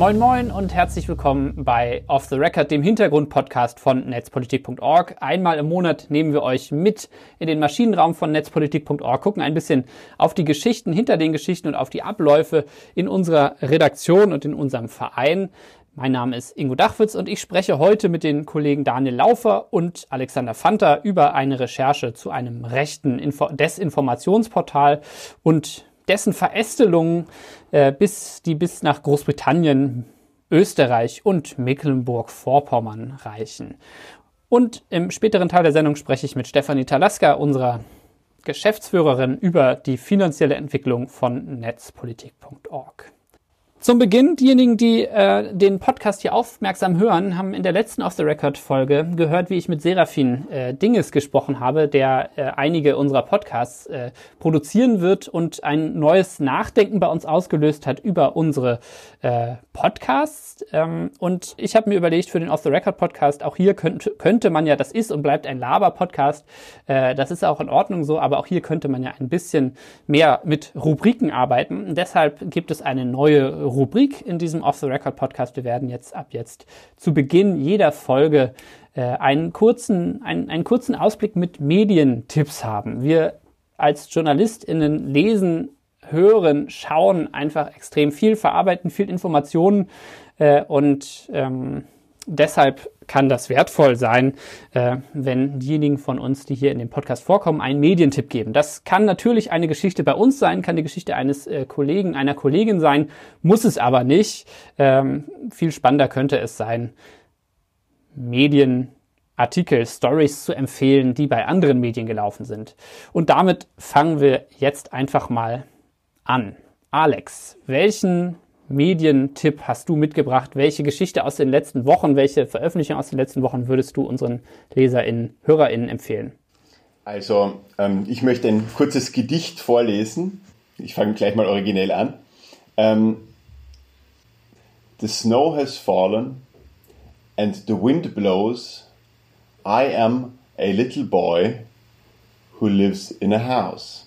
Moin Moin und herzlich willkommen bei Off the Record, dem Hintergrundpodcast von netzpolitik.org. Einmal im Monat nehmen wir euch mit in den Maschinenraum von netzpolitik.org, gucken ein bisschen auf die Geschichten hinter den Geschichten und auf die Abläufe in unserer Redaktion und in unserem Verein. Mein Name ist Ingo Dachwitz und ich spreche heute mit den Kollegen Daniel Laufer und Alexander Fanta über eine Recherche zu einem rechten Info Desinformationsportal und dessen Verästelungen, äh, bis, die bis nach Großbritannien, Österreich und Mecklenburg-Vorpommern reichen. Und im späteren Teil der Sendung spreche ich mit Stefanie Talaska, unserer Geschäftsführerin, über die finanzielle Entwicklung von netzpolitik.org. Zum Beginn, diejenigen, die äh, den Podcast hier aufmerksam hören, haben in der letzten Off the Record Folge gehört, wie ich mit Serafin äh, Dinges gesprochen habe, der äh, einige unserer Podcasts äh, produzieren wird und ein neues Nachdenken bei uns ausgelöst hat über unsere äh, Podcasts. Ähm, und ich habe mir überlegt, für den Off the Record Podcast, auch hier könnte, könnte man ja, das ist und bleibt ein Laber-Podcast, äh, das ist auch in Ordnung so, aber auch hier könnte man ja ein bisschen mehr mit Rubriken arbeiten. Deshalb gibt es eine neue Rubrik in diesem Off the Record Podcast. Wir werden jetzt ab jetzt zu Beginn jeder Folge äh, einen kurzen, einen, einen kurzen Ausblick mit Medientipps haben. Wir als JournalistInnen lesen, hören, schauen einfach extrem viel, verarbeiten viel Informationen äh, und ähm, deshalb kann das wertvoll sein, äh, wenn diejenigen von uns, die hier in dem Podcast vorkommen, einen Medientipp geben. Das kann natürlich eine Geschichte bei uns sein, kann die Geschichte eines äh, Kollegen, einer Kollegin sein, muss es aber nicht. Ähm, viel spannender könnte es sein, Medien Artikel, Stories zu empfehlen, die bei anderen Medien gelaufen sind. Und damit fangen wir jetzt einfach mal an. Alex, welchen Medientipp hast du mitgebracht? Welche Geschichte aus den letzten Wochen, welche Veröffentlichung aus den letzten Wochen würdest du unseren LeserInnen, HörerInnen empfehlen? Also, ähm, ich möchte ein kurzes Gedicht vorlesen. Ich fange gleich mal originell an. Ähm, the snow has fallen and the wind blows. I am a little boy who lives in a house.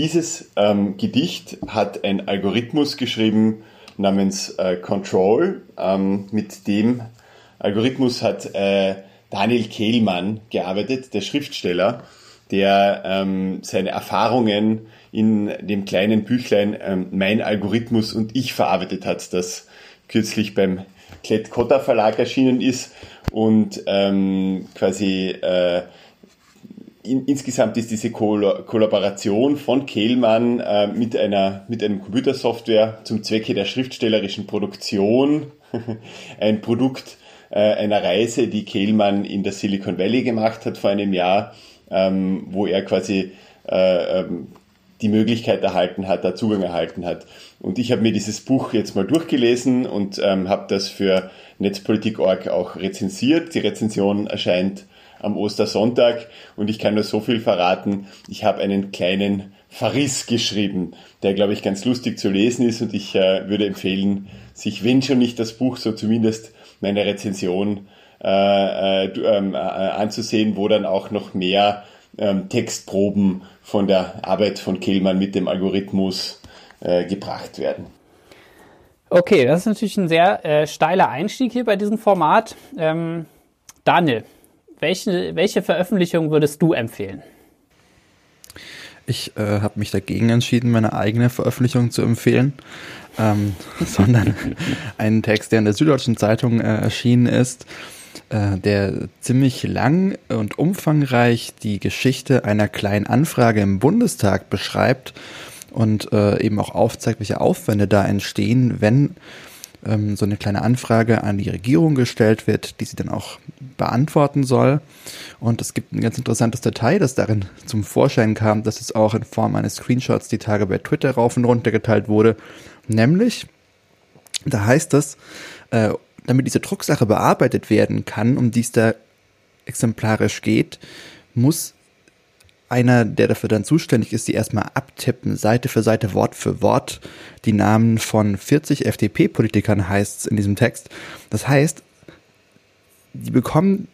Dieses ähm, Gedicht hat ein Algorithmus geschrieben namens äh, Control. Ähm, mit dem Algorithmus hat äh, Daniel Kehlmann gearbeitet, der Schriftsteller, der ähm, seine Erfahrungen in dem kleinen Büchlein ähm, Mein Algorithmus und ich verarbeitet hat, das kürzlich beim Klett-Cotta Verlag erschienen ist und ähm, quasi äh, in, insgesamt ist diese Koll Kollaboration von Kehlmann äh, mit, einer, mit einem Computersoftware zum Zwecke der schriftstellerischen Produktion ein Produkt äh, einer Reise, die Kehlmann in der Silicon Valley gemacht hat vor einem Jahr, ähm, wo er quasi äh, ähm, die Möglichkeit erhalten hat, da Zugang erhalten hat. Und ich habe mir dieses Buch jetzt mal durchgelesen und ähm, habe das für Netzpolitik.org auch rezensiert. Die Rezension erscheint am Ostersonntag und ich kann nur so viel verraten. Ich habe einen kleinen Verriss geschrieben, der, glaube ich, ganz lustig zu lesen ist und ich äh, würde empfehlen, sich, wenn schon nicht das Buch, so zumindest meine Rezension äh, äh, ähm, äh, anzusehen, wo dann auch noch mehr ähm, Textproben von der Arbeit von Kehlmann mit dem Algorithmus äh, gebracht werden. Okay, das ist natürlich ein sehr äh, steiler Einstieg hier bei diesem Format. Ähm, Daniel, welche, welche Veröffentlichung würdest du empfehlen? Ich äh, habe mich dagegen entschieden, meine eigene Veröffentlichung zu empfehlen, ähm, sondern einen Text, der in der Süddeutschen Zeitung äh, erschienen ist, äh, der ziemlich lang und umfangreich die Geschichte einer kleinen Anfrage im Bundestag beschreibt und äh, eben auch aufzeigt, welche Aufwände da entstehen, wenn ähm, so eine kleine Anfrage an die Regierung gestellt wird, die sie dann auch beantworten soll. Und es gibt ein ganz interessantes Detail, das darin zum Vorschein kam, dass es auch in Form eines Screenshots die Tage bei Twitter rauf und runter geteilt wurde. Nämlich, da heißt es, äh, damit diese Drucksache bearbeitet werden kann, um die es da exemplarisch geht, muss einer, der dafür dann zuständig ist, die erstmal abtippen, Seite für Seite, Wort für Wort, die Namen von 40 FDP-Politikern heißt es in diesem Text. Das heißt, die bekommen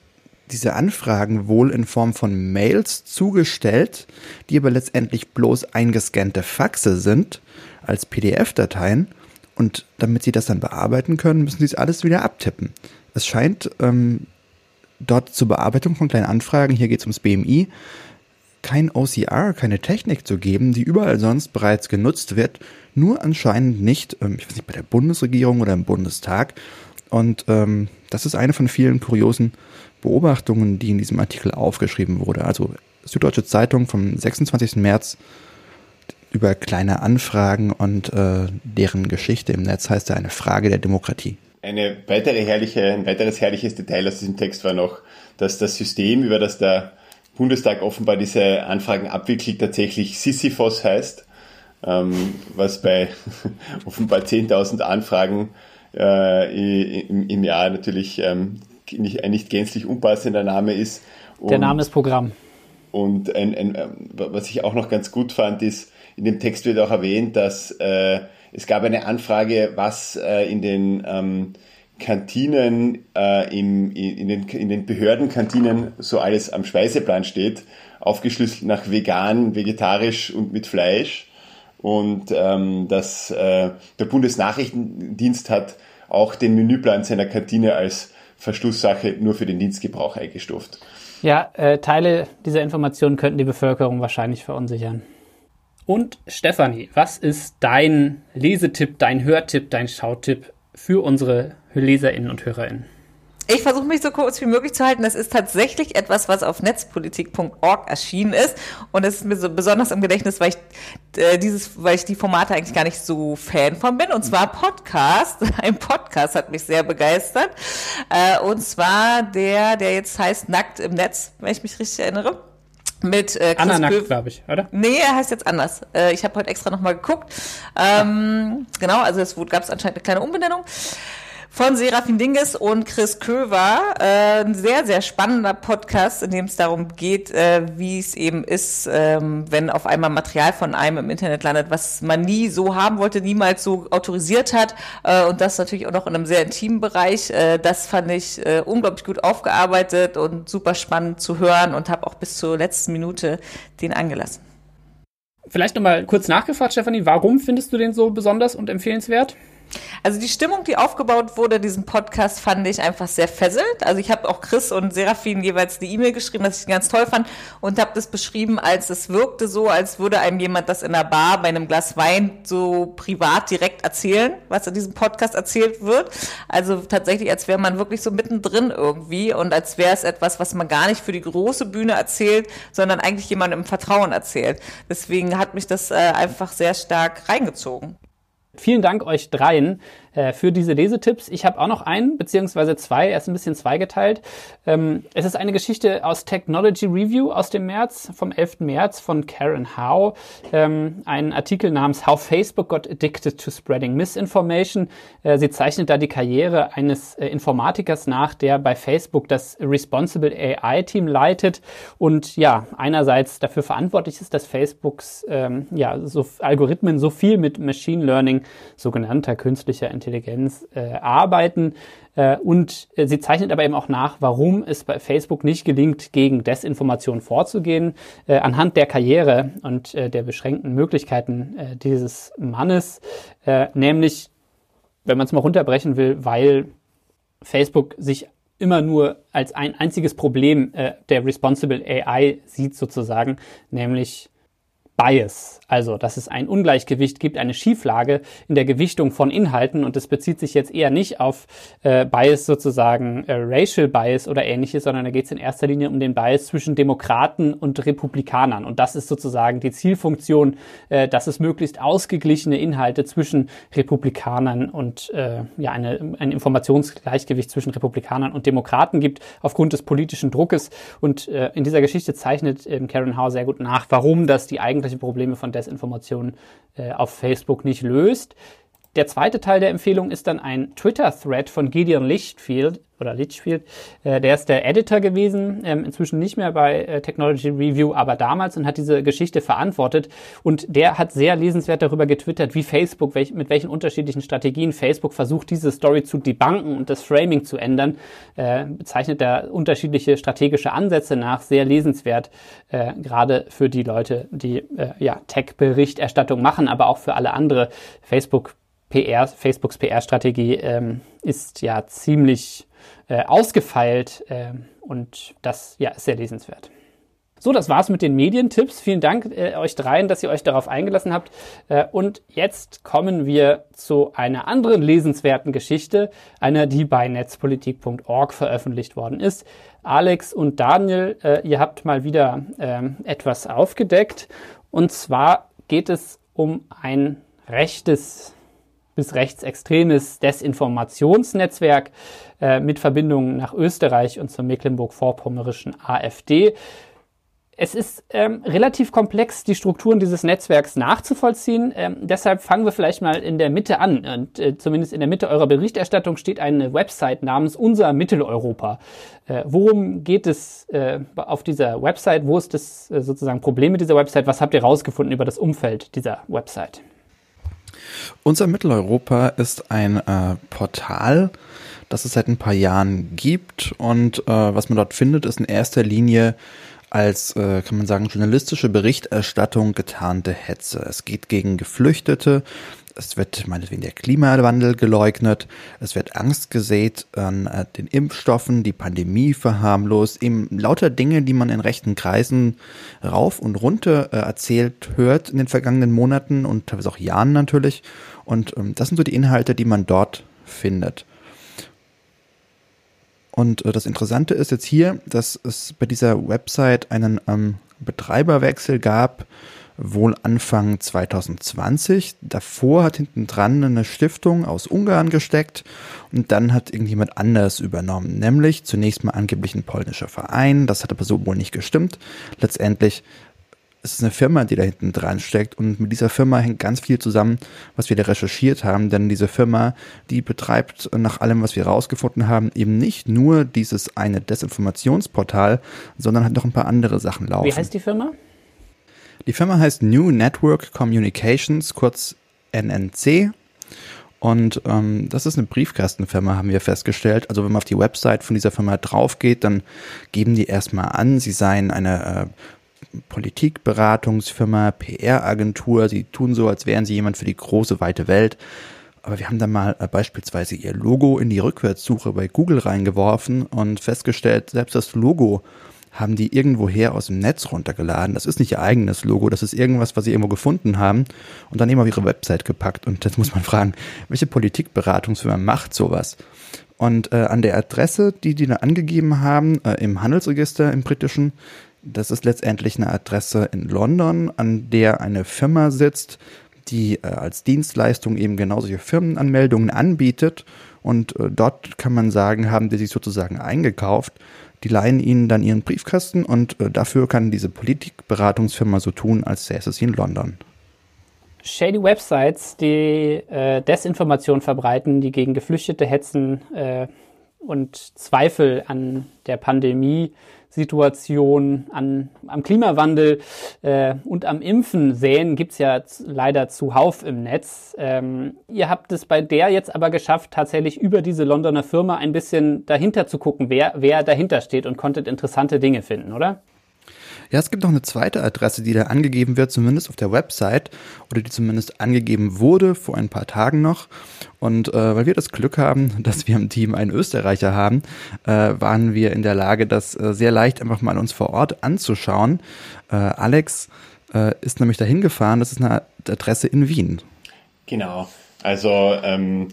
diese Anfragen wohl in Form von Mails zugestellt, die aber letztendlich bloß eingescannte Faxe sind als PDF-Dateien Und damit sie das dann bearbeiten können, müssen sie es alles wieder abtippen. Es scheint ähm, dort zur Bearbeitung von kleinen Anfragen, hier geht es ums BMI, kein OCR, keine Technik zu geben, die überall sonst bereits genutzt wird, nur anscheinend nicht, ähm, ich weiß nicht, bei der Bundesregierung oder im Bundestag. Und ähm, das ist eine von vielen kuriosen Beobachtungen, die in diesem Artikel aufgeschrieben wurde. Also Süddeutsche Zeitung vom 26. März über kleine Anfragen und äh, deren Geschichte im Netz heißt ja eine Frage der Demokratie. Eine weitere herrliche, ein weiteres herrliches Detail aus diesem Text war noch, dass das System, über das der Bundestag offenbar diese Anfragen abwickelt, tatsächlich Sisyphos heißt, ähm, was bei offenbar 10.000 Anfragen äh, im, im, Jahr natürlich ähm, nicht, ein nicht gänzlich unpassender Name ist. Und, der Name ist Programm. Und ein, ein, ähm, was ich auch noch ganz gut fand, ist, in dem Text wird auch erwähnt, dass äh, es gab eine Anfrage, was äh, in den ähm, Kantinen, äh, im, in, den, in den Behördenkantinen so alles am Speiseplan steht, aufgeschlüsselt nach vegan, vegetarisch und mit Fleisch. Und ähm, dass äh, der Bundesnachrichtendienst hat auch den Menüplan seiner Kantine als Verschlusssache nur für den Dienstgebrauch eingestuft. Ja, äh, Teile dieser Informationen könnten die Bevölkerung wahrscheinlich verunsichern. Und Stefanie, was ist dein Lesetipp, dein Hörtipp, dein Schautipp für unsere LeserInnen und HörerInnen? Ich versuche mich so kurz wie möglich zu halten. Das ist tatsächlich etwas, was auf netzpolitik.org erschienen ist. Und es ist mir so besonders im Gedächtnis, weil ich äh, dieses, weil ich die Formate eigentlich gar nicht so Fan von bin. Und zwar Podcast. Ein Podcast hat mich sehr begeistert. Äh, und zwar der, der jetzt heißt Nackt im Netz, wenn ich mich richtig erinnere mit äh, Chris Anna Nackt, glaube ich, oder? Nee, er heißt jetzt anders. Äh, ich habe heute extra nochmal geguckt. Ähm, ja. Genau, also es gab es anscheinend eine kleine Umbenennung von Serafin Dinges und Chris Köver. Äh, ein sehr, sehr spannender Podcast, in dem es darum geht, äh, wie es eben ist, ähm, wenn auf einmal Material von einem im Internet landet, was man nie so haben wollte, niemals so autorisiert hat. Äh, und das natürlich auch noch in einem sehr intimen Bereich. Äh, das fand ich äh, unglaublich gut aufgearbeitet und super spannend zu hören und habe auch bis zur letzten Minute den angelassen. Vielleicht nochmal kurz nachgefragt, Stefanie, warum findest du den so besonders und empfehlenswert? Also die Stimmung, die aufgebaut wurde, diesen Podcast, fand ich einfach sehr fesselt. Also ich habe auch Chris und Serafin jeweils eine E-Mail geschrieben, dass ich ihn ganz toll fand und habe das beschrieben, als es wirkte so, als würde einem jemand das in der Bar bei einem Glas Wein so privat direkt erzählen, was in diesem Podcast erzählt wird. Also tatsächlich, als wäre man wirklich so mittendrin irgendwie und als wäre es etwas, was man gar nicht für die große Bühne erzählt, sondern eigentlich jemandem im Vertrauen erzählt. Deswegen hat mich das äh, einfach sehr stark reingezogen. Vielen Dank euch dreien äh, für diese Lesetipps. Ich habe auch noch einen, beziehungsweise zwei, er ist ein bisschen zweigeteilt. Ähm, es ist eine Geschichte aus Technology Review aus dem März, vom 11. März von Karen Howe. Ähm, ein Artikel namens How Facebook Got Addicted to Spreading Misinformation. Äh, sie zeichnet da die Karriere eines äh, Informatikers nach, der bei Facebook das Responsible AI Team leitet und ja, einerseits dafür verantwortlich ist, dass Facebooks ähm, ja, so Algorithmen so viel mit Machine Learning, sogenannter künstlicher Intelligenz, Intelligenz äh, arbeiten. Äh, und äh, sie zeichnet aber eben auch nach, warum es bei Facebook nicht gelingt, gegen Desinformation vorzugehen. Äh, anhand der Karriere und äh, der beschränkten Möglichkeiten äh, dieses Mannes, äh, nämlich, wenn man es mal runterbrechen will, weil Facebook sich immer nur als ein einziges Problem äh, der Responsible AI sieht sozusagen, nämlich Bias, also dass es ein Ungleichgewicht gibt, eine Schieflage in der Gewichtung von Inhalten und es bezieht sich jetzt eher nicht auf äh, Bias sozusagen äh, Racial Bias oder ähnliches, sondern da geht es in erster Linie um den Bias zwischen Demokraten und Republikanern. Und das ist sozusagen die Zielfunktion, äh, dass es möglichst ausgeglichene Inhalte zwischen Republikanern und äh, ja eine, ein Informationsgleichgewicht zwischen Republikanern und Demokraten gibt aufgrund des politischen Druckes. Und äh, in dieser Geschichte zeichnet äh, Karen Howe sehr gut nach, warum das die eigentlich irgendwelche Probleme von Desinformation äh, auf Facebook nicht löst. Der zweite Teil der Empfehlung ist dann ein Twitter-Thread von Gideon Lichtfield, oder Litchfield, äh, der ist der Editor gewesen, ähm, inzwischen nicht mehr bei äh, Technology Review, aber damals und hat diese Geschichte verantwortet. Und der hat sehr lesenswert darüber getwittert, wie Facebook, mit welchen unterschiedlichen Strategien Facebook versucht, diese Story zu debunken und das Framing zu ändern. Äh, bezeichnet er unterschiedliche strategische Ansätze nach, sehr lesenswert, gerade für die Leute, die ja, Tech-Berichterstattung machen, aber auch für alle andere. Facebook PR, Facebooks PR-Strategie ähm, ist ja ziemlich äh, ausgefeilt äh, und das ja, ist sehr lesenswert. So, das war's mit den Medientipps. Vielen Dank äh, euch dreien, dass ihr euch darauf eingelassen habt. Äh, und jetzt kommen wir zu einer anderen lesenswerten Geschichte, einer, die bei netzpolitik.org veröffentlicht worden ist. Alex und Daniel, äh, ihr habt mal wieder ähm, etwas aufgedeckt. Und zwar geht es um ein rechtes bis rechtsextremes Desinformationsnetzwerk äh, mit Verbindungen nach Österreich und zur Mecklenburg-Vorpommerischen AfD. Es ist ähm, relativ komplex, die Strukturen dieses Netzwerks nachzuvollziehen. Ähm, deshalb fangen wir vielleicht mal in der Mitte an. Und äh, zumindest in der Mitte eurer Berichterstattung steht eine Website namens Unser Mitteleuropa. Äh, worum geht es äh, auf dieser Website? Wo ist das äh, sozusagen Problem mit dieser Website? Was habt ihr herausgefunden über das Umfeld dieser Website? Unser Mitteleuropa ist ein äh, Portal, das es seit ein paar Jahren gibt. Und äh, was man dort findet, ist in erster Linie als, äh, kann man sagen, journalistische Berichterstattung getarnte Hetze. Es geht gegen Geflüchtete, es wird meinetwegen der Klimawandel geleugnet, es wird Angst gesät an äh, den Impfstoffen, die Pandemie verharmlost, eben lauter Dinge, die man in rechten Kreisen rauf und runter äh, erzählt hört in den vergangenen Monaten und teilweise auch Jahren natürlich. Und ähm, das sind so die Inhalte, die man dort findet. Und äh, das Interessante ist jetzt hier, dass es bei dieser Website einen ähm, Betreiberwechsel gab, wohl Anfang 2020. Davor hat hinten dran eine Stiftung aus Ungarn gesteckt und dann hat irgendjemand anders übernommen, nämlich zunächst mal angeblich ein polnischer Verein. Das hat aber so wohl nicht gestimmt. Letztendlich es ist eine Firma, die da hinten dran steckt und mit dieser Firma hängt ganz viel zusammen, was wir da recherchiert haben, denn diese Firma, die betreibt nach allem, was wir herausgefunden haben, eben nicht nur dieses eine Desinformationsportal, sondern hat noch ein paar andere Sachen laufen. Wie heißt die Firma? Die Firma heißt New Network Communications, kurz NNC. Und ähm, das ist eine Briefkastenfirma, haben wir festgestellt. Also wenn man auf die Website von dieser Firma drauf geht, dann geben die erstmal an, sie seien eine äh, Politikberatungsfirma, PR-Agentur. Sie tun so, als wären sie jemand für die große, weite Welt. Aber wir haben dann mal äh, beispielsweise ihr Logo in die Rückwärtssuche bei Google reingeworfen und festgestellt, selbst das Logo haben die irgendwoher aus dem Netz runtergeladen. Das ist nicht ihr eigenes Logo, das ist irgendwas, was sie irgendwo gefunden haben und dann eben auf ihre Website gepackt. Und jetzt muss man fragen, welche Politikberatungsfirma macht sowas? Und äh, an der Adresse, die die da angegeben haben, äh, im Handelsregister im britischen, das ist letztendlich eine Adresse in London, an der eine Firma sitzt, die äh, als Dienstleistung eben genau solche Firmenanmeldungen anbietet. Und äh, dort kann man sagen, haben die sich sozusagen eingekauft. Die leihen ihnen dann ihren Briefkasten und äh, dafür kann diese Politikberatungsfirma so tun, als säße sie in London. Shady Websites, die äh, Desinformation verbreiten, die gegen Geflüchtete hetzen äh, und Zweifel an der Pandemie Situation an, am Klimawandel äh, und am Impfen säen, gibt's ja leider zuhauf im Netz. Ähm, ihr habt es bei der jetzt aber geschafft, tatsächlich über diese Londoner Firma ein bisschen dahinter zu gucken, wer, wer dahinter steht und konntet interessante Dinge finden, oder? Ja, es gibt noch eine zweite Adresse, die da angegeben wird, zumindest auf der Website oder die zumindest angegeben wurde vor ein paar Tagen noch. Und äh, weil wir das Glück haben, dass wir im Team einen Österreicher haben, äh, waren wir in der Lage, das äh, sehr leicht einfach mal uns vor Ort anzuschauen. Äh, Alex äh, ist nämlich dahin gefahren. Das ist eine Adresse in Wien. Genau. Also ähm,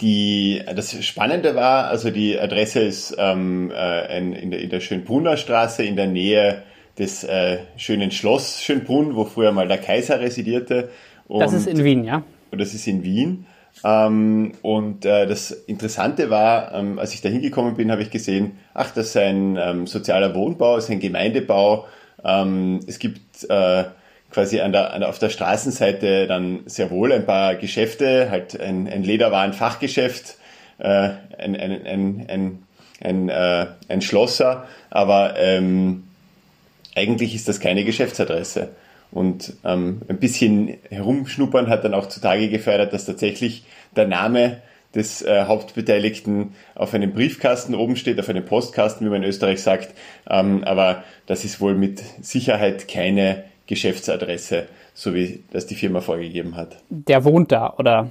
die, das Spannende war, also die Adresse ist ähm, äh, in, in, der, in der Schönbrunner Straße in der Nähe des äh, schönen Schloss Schönbrunn, wo früher mal der Kaiser residierte. Und, das ist in Wien, ja? Und das ist in Wien. Ähm, und äh, das Interessante war, ähm, als ich da hingekommen bin, habe ich gesehen, ach, das ist ein ähm, sozialer Wohnbau, ist ein Gemeindebau. Ähm, es gibt äh, quasi an der, an, auf der Straßenseite dann sehr wohl ein paar Geschäfte, halt ein, ein Lederwarenfachgeschäft, äh, ein, ein, ein, ein, ein, äh, ein Schlosser, aber ähm, eigentlich ist das keine Geschäftsadresse. Und ähm, ein bisschen herumschnuppern hat dann auch zutage gefördert, dass tatsächlich der Name des äh, Hauptbeteiligten auf einem Briefkasten oben steht, auf einem Postkasten, wie man in Österreich sagt. Ähm, aber das ist wohl mit Sicherheit keine Geschäftsadresse, so wie das die Firma vorgegeben hat. Der wohnt da, oder?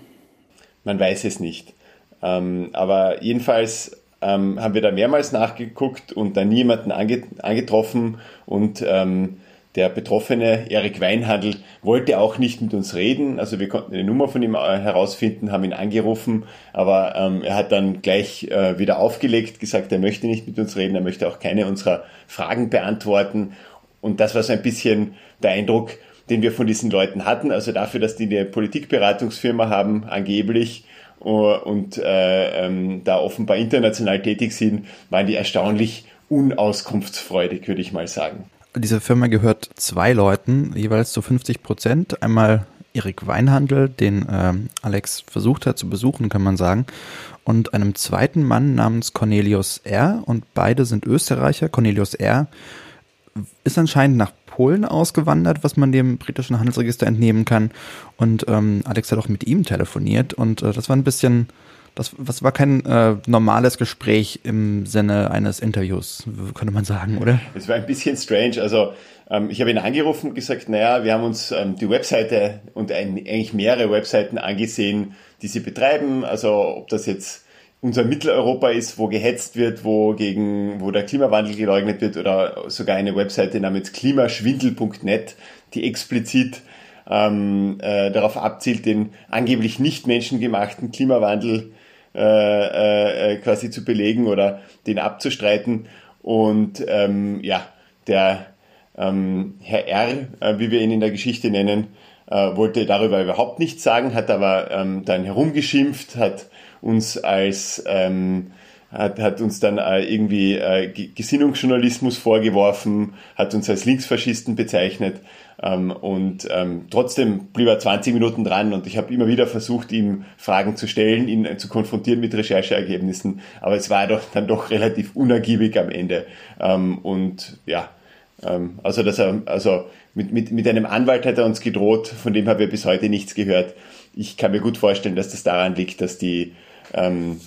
man weiß es nicht. Ähm, aber jedenfalls ähm, haben wir da mehrmals nachgeguckt und da niemanden ange angetroffen und ähm, der Betroffene, Erik Weinhandel, wollte auch nicht mit uns reden. Also wir konnten eine Nummer von ihm äh, herausfinden, haben ihn angerufen, aber ähm, er hat dann gleich äh, wieder aufgelegt, gesagt, er möchte nicht mit uns reden, er möchte auch keine unserer Fragen beantworten. Und das war so ein bisschen der Eindruck, den wir von diesen Leuten hatten. Also dafür, dass die eine Politikberatungsfirma haben, angeblich, und äh, ähm, da offenbar international tätig sind, waren die erstaunlich unauskunftsfreudig, würde ich mal sagen. Diese Firma gehört zwei Leuten, jeweils zu 50 Prozent. Einmal Erik Weinhandel, den ähm, Alex versucht hat zu besuchen, kann man sagen, und einem zweiten Mann namens Cornelius R. Und beide sind Österreicher. Cornelius R. ist anscheinend nach Polen ausgewandert, was man dem britischen Handelsregister entnehmen kann. Und ähm, Alex hat auch mit ihm telefoniert und äh, das war ein bisschen, das, das war kein äh, normales Gespräch im Sinne eines Interviews, könnte man sagen, oder? Es war ein bisschen strange. Also ähm, ich habe ihn angerufen und gesagt, naja, wir haben uns ähm, die Webseite und ein, eigentlich mehrere Webseiten angesehen, die sie betreiben. Also ob das jetzt unser Mitteleuropa ist, wo gehetzt wird, wo gegen, wo der Klimawandel geleugnet wird oder sogar eine Webseite namens klimaschwindel.net, die explizit ähm, äh, darauf abzielt, den angeblich nicht menschengemachten Klimawandel äh, äh, äh, quasi zu belegen oder den abzustreiten. Und ähm, ja, der ähm, Herr R., äh, wie wir ihn in der Geschichte nennen, äh, wollte darüber überhaupt nichts sagen, hat aber ähm, dann herumgeschimpft, hat uns als ähm, hat, hat uns dann äh, irgendwie äh, Gesinnungsjournalismus vorgeworfen, hat uns als Linksfaschisten bezeichnet ähm, und ähm, trotzdem blieb er 20 Minuten dran und ich habe immer wieder versucht, ihm Fragen zu stellen, ihn äh, zu konfrontieren mit Rechercheergebnissen, aber es war doch dann doch relativ unergiebig am Ende ähm, und ja, ähm, also dass er also mit, mit, mit einem Anwalt hat er uns gedroht, von dem haben wir bis heute nichts gehört. Ich kann mir gut vorstellen, dass das daran liegt, dass die ähm,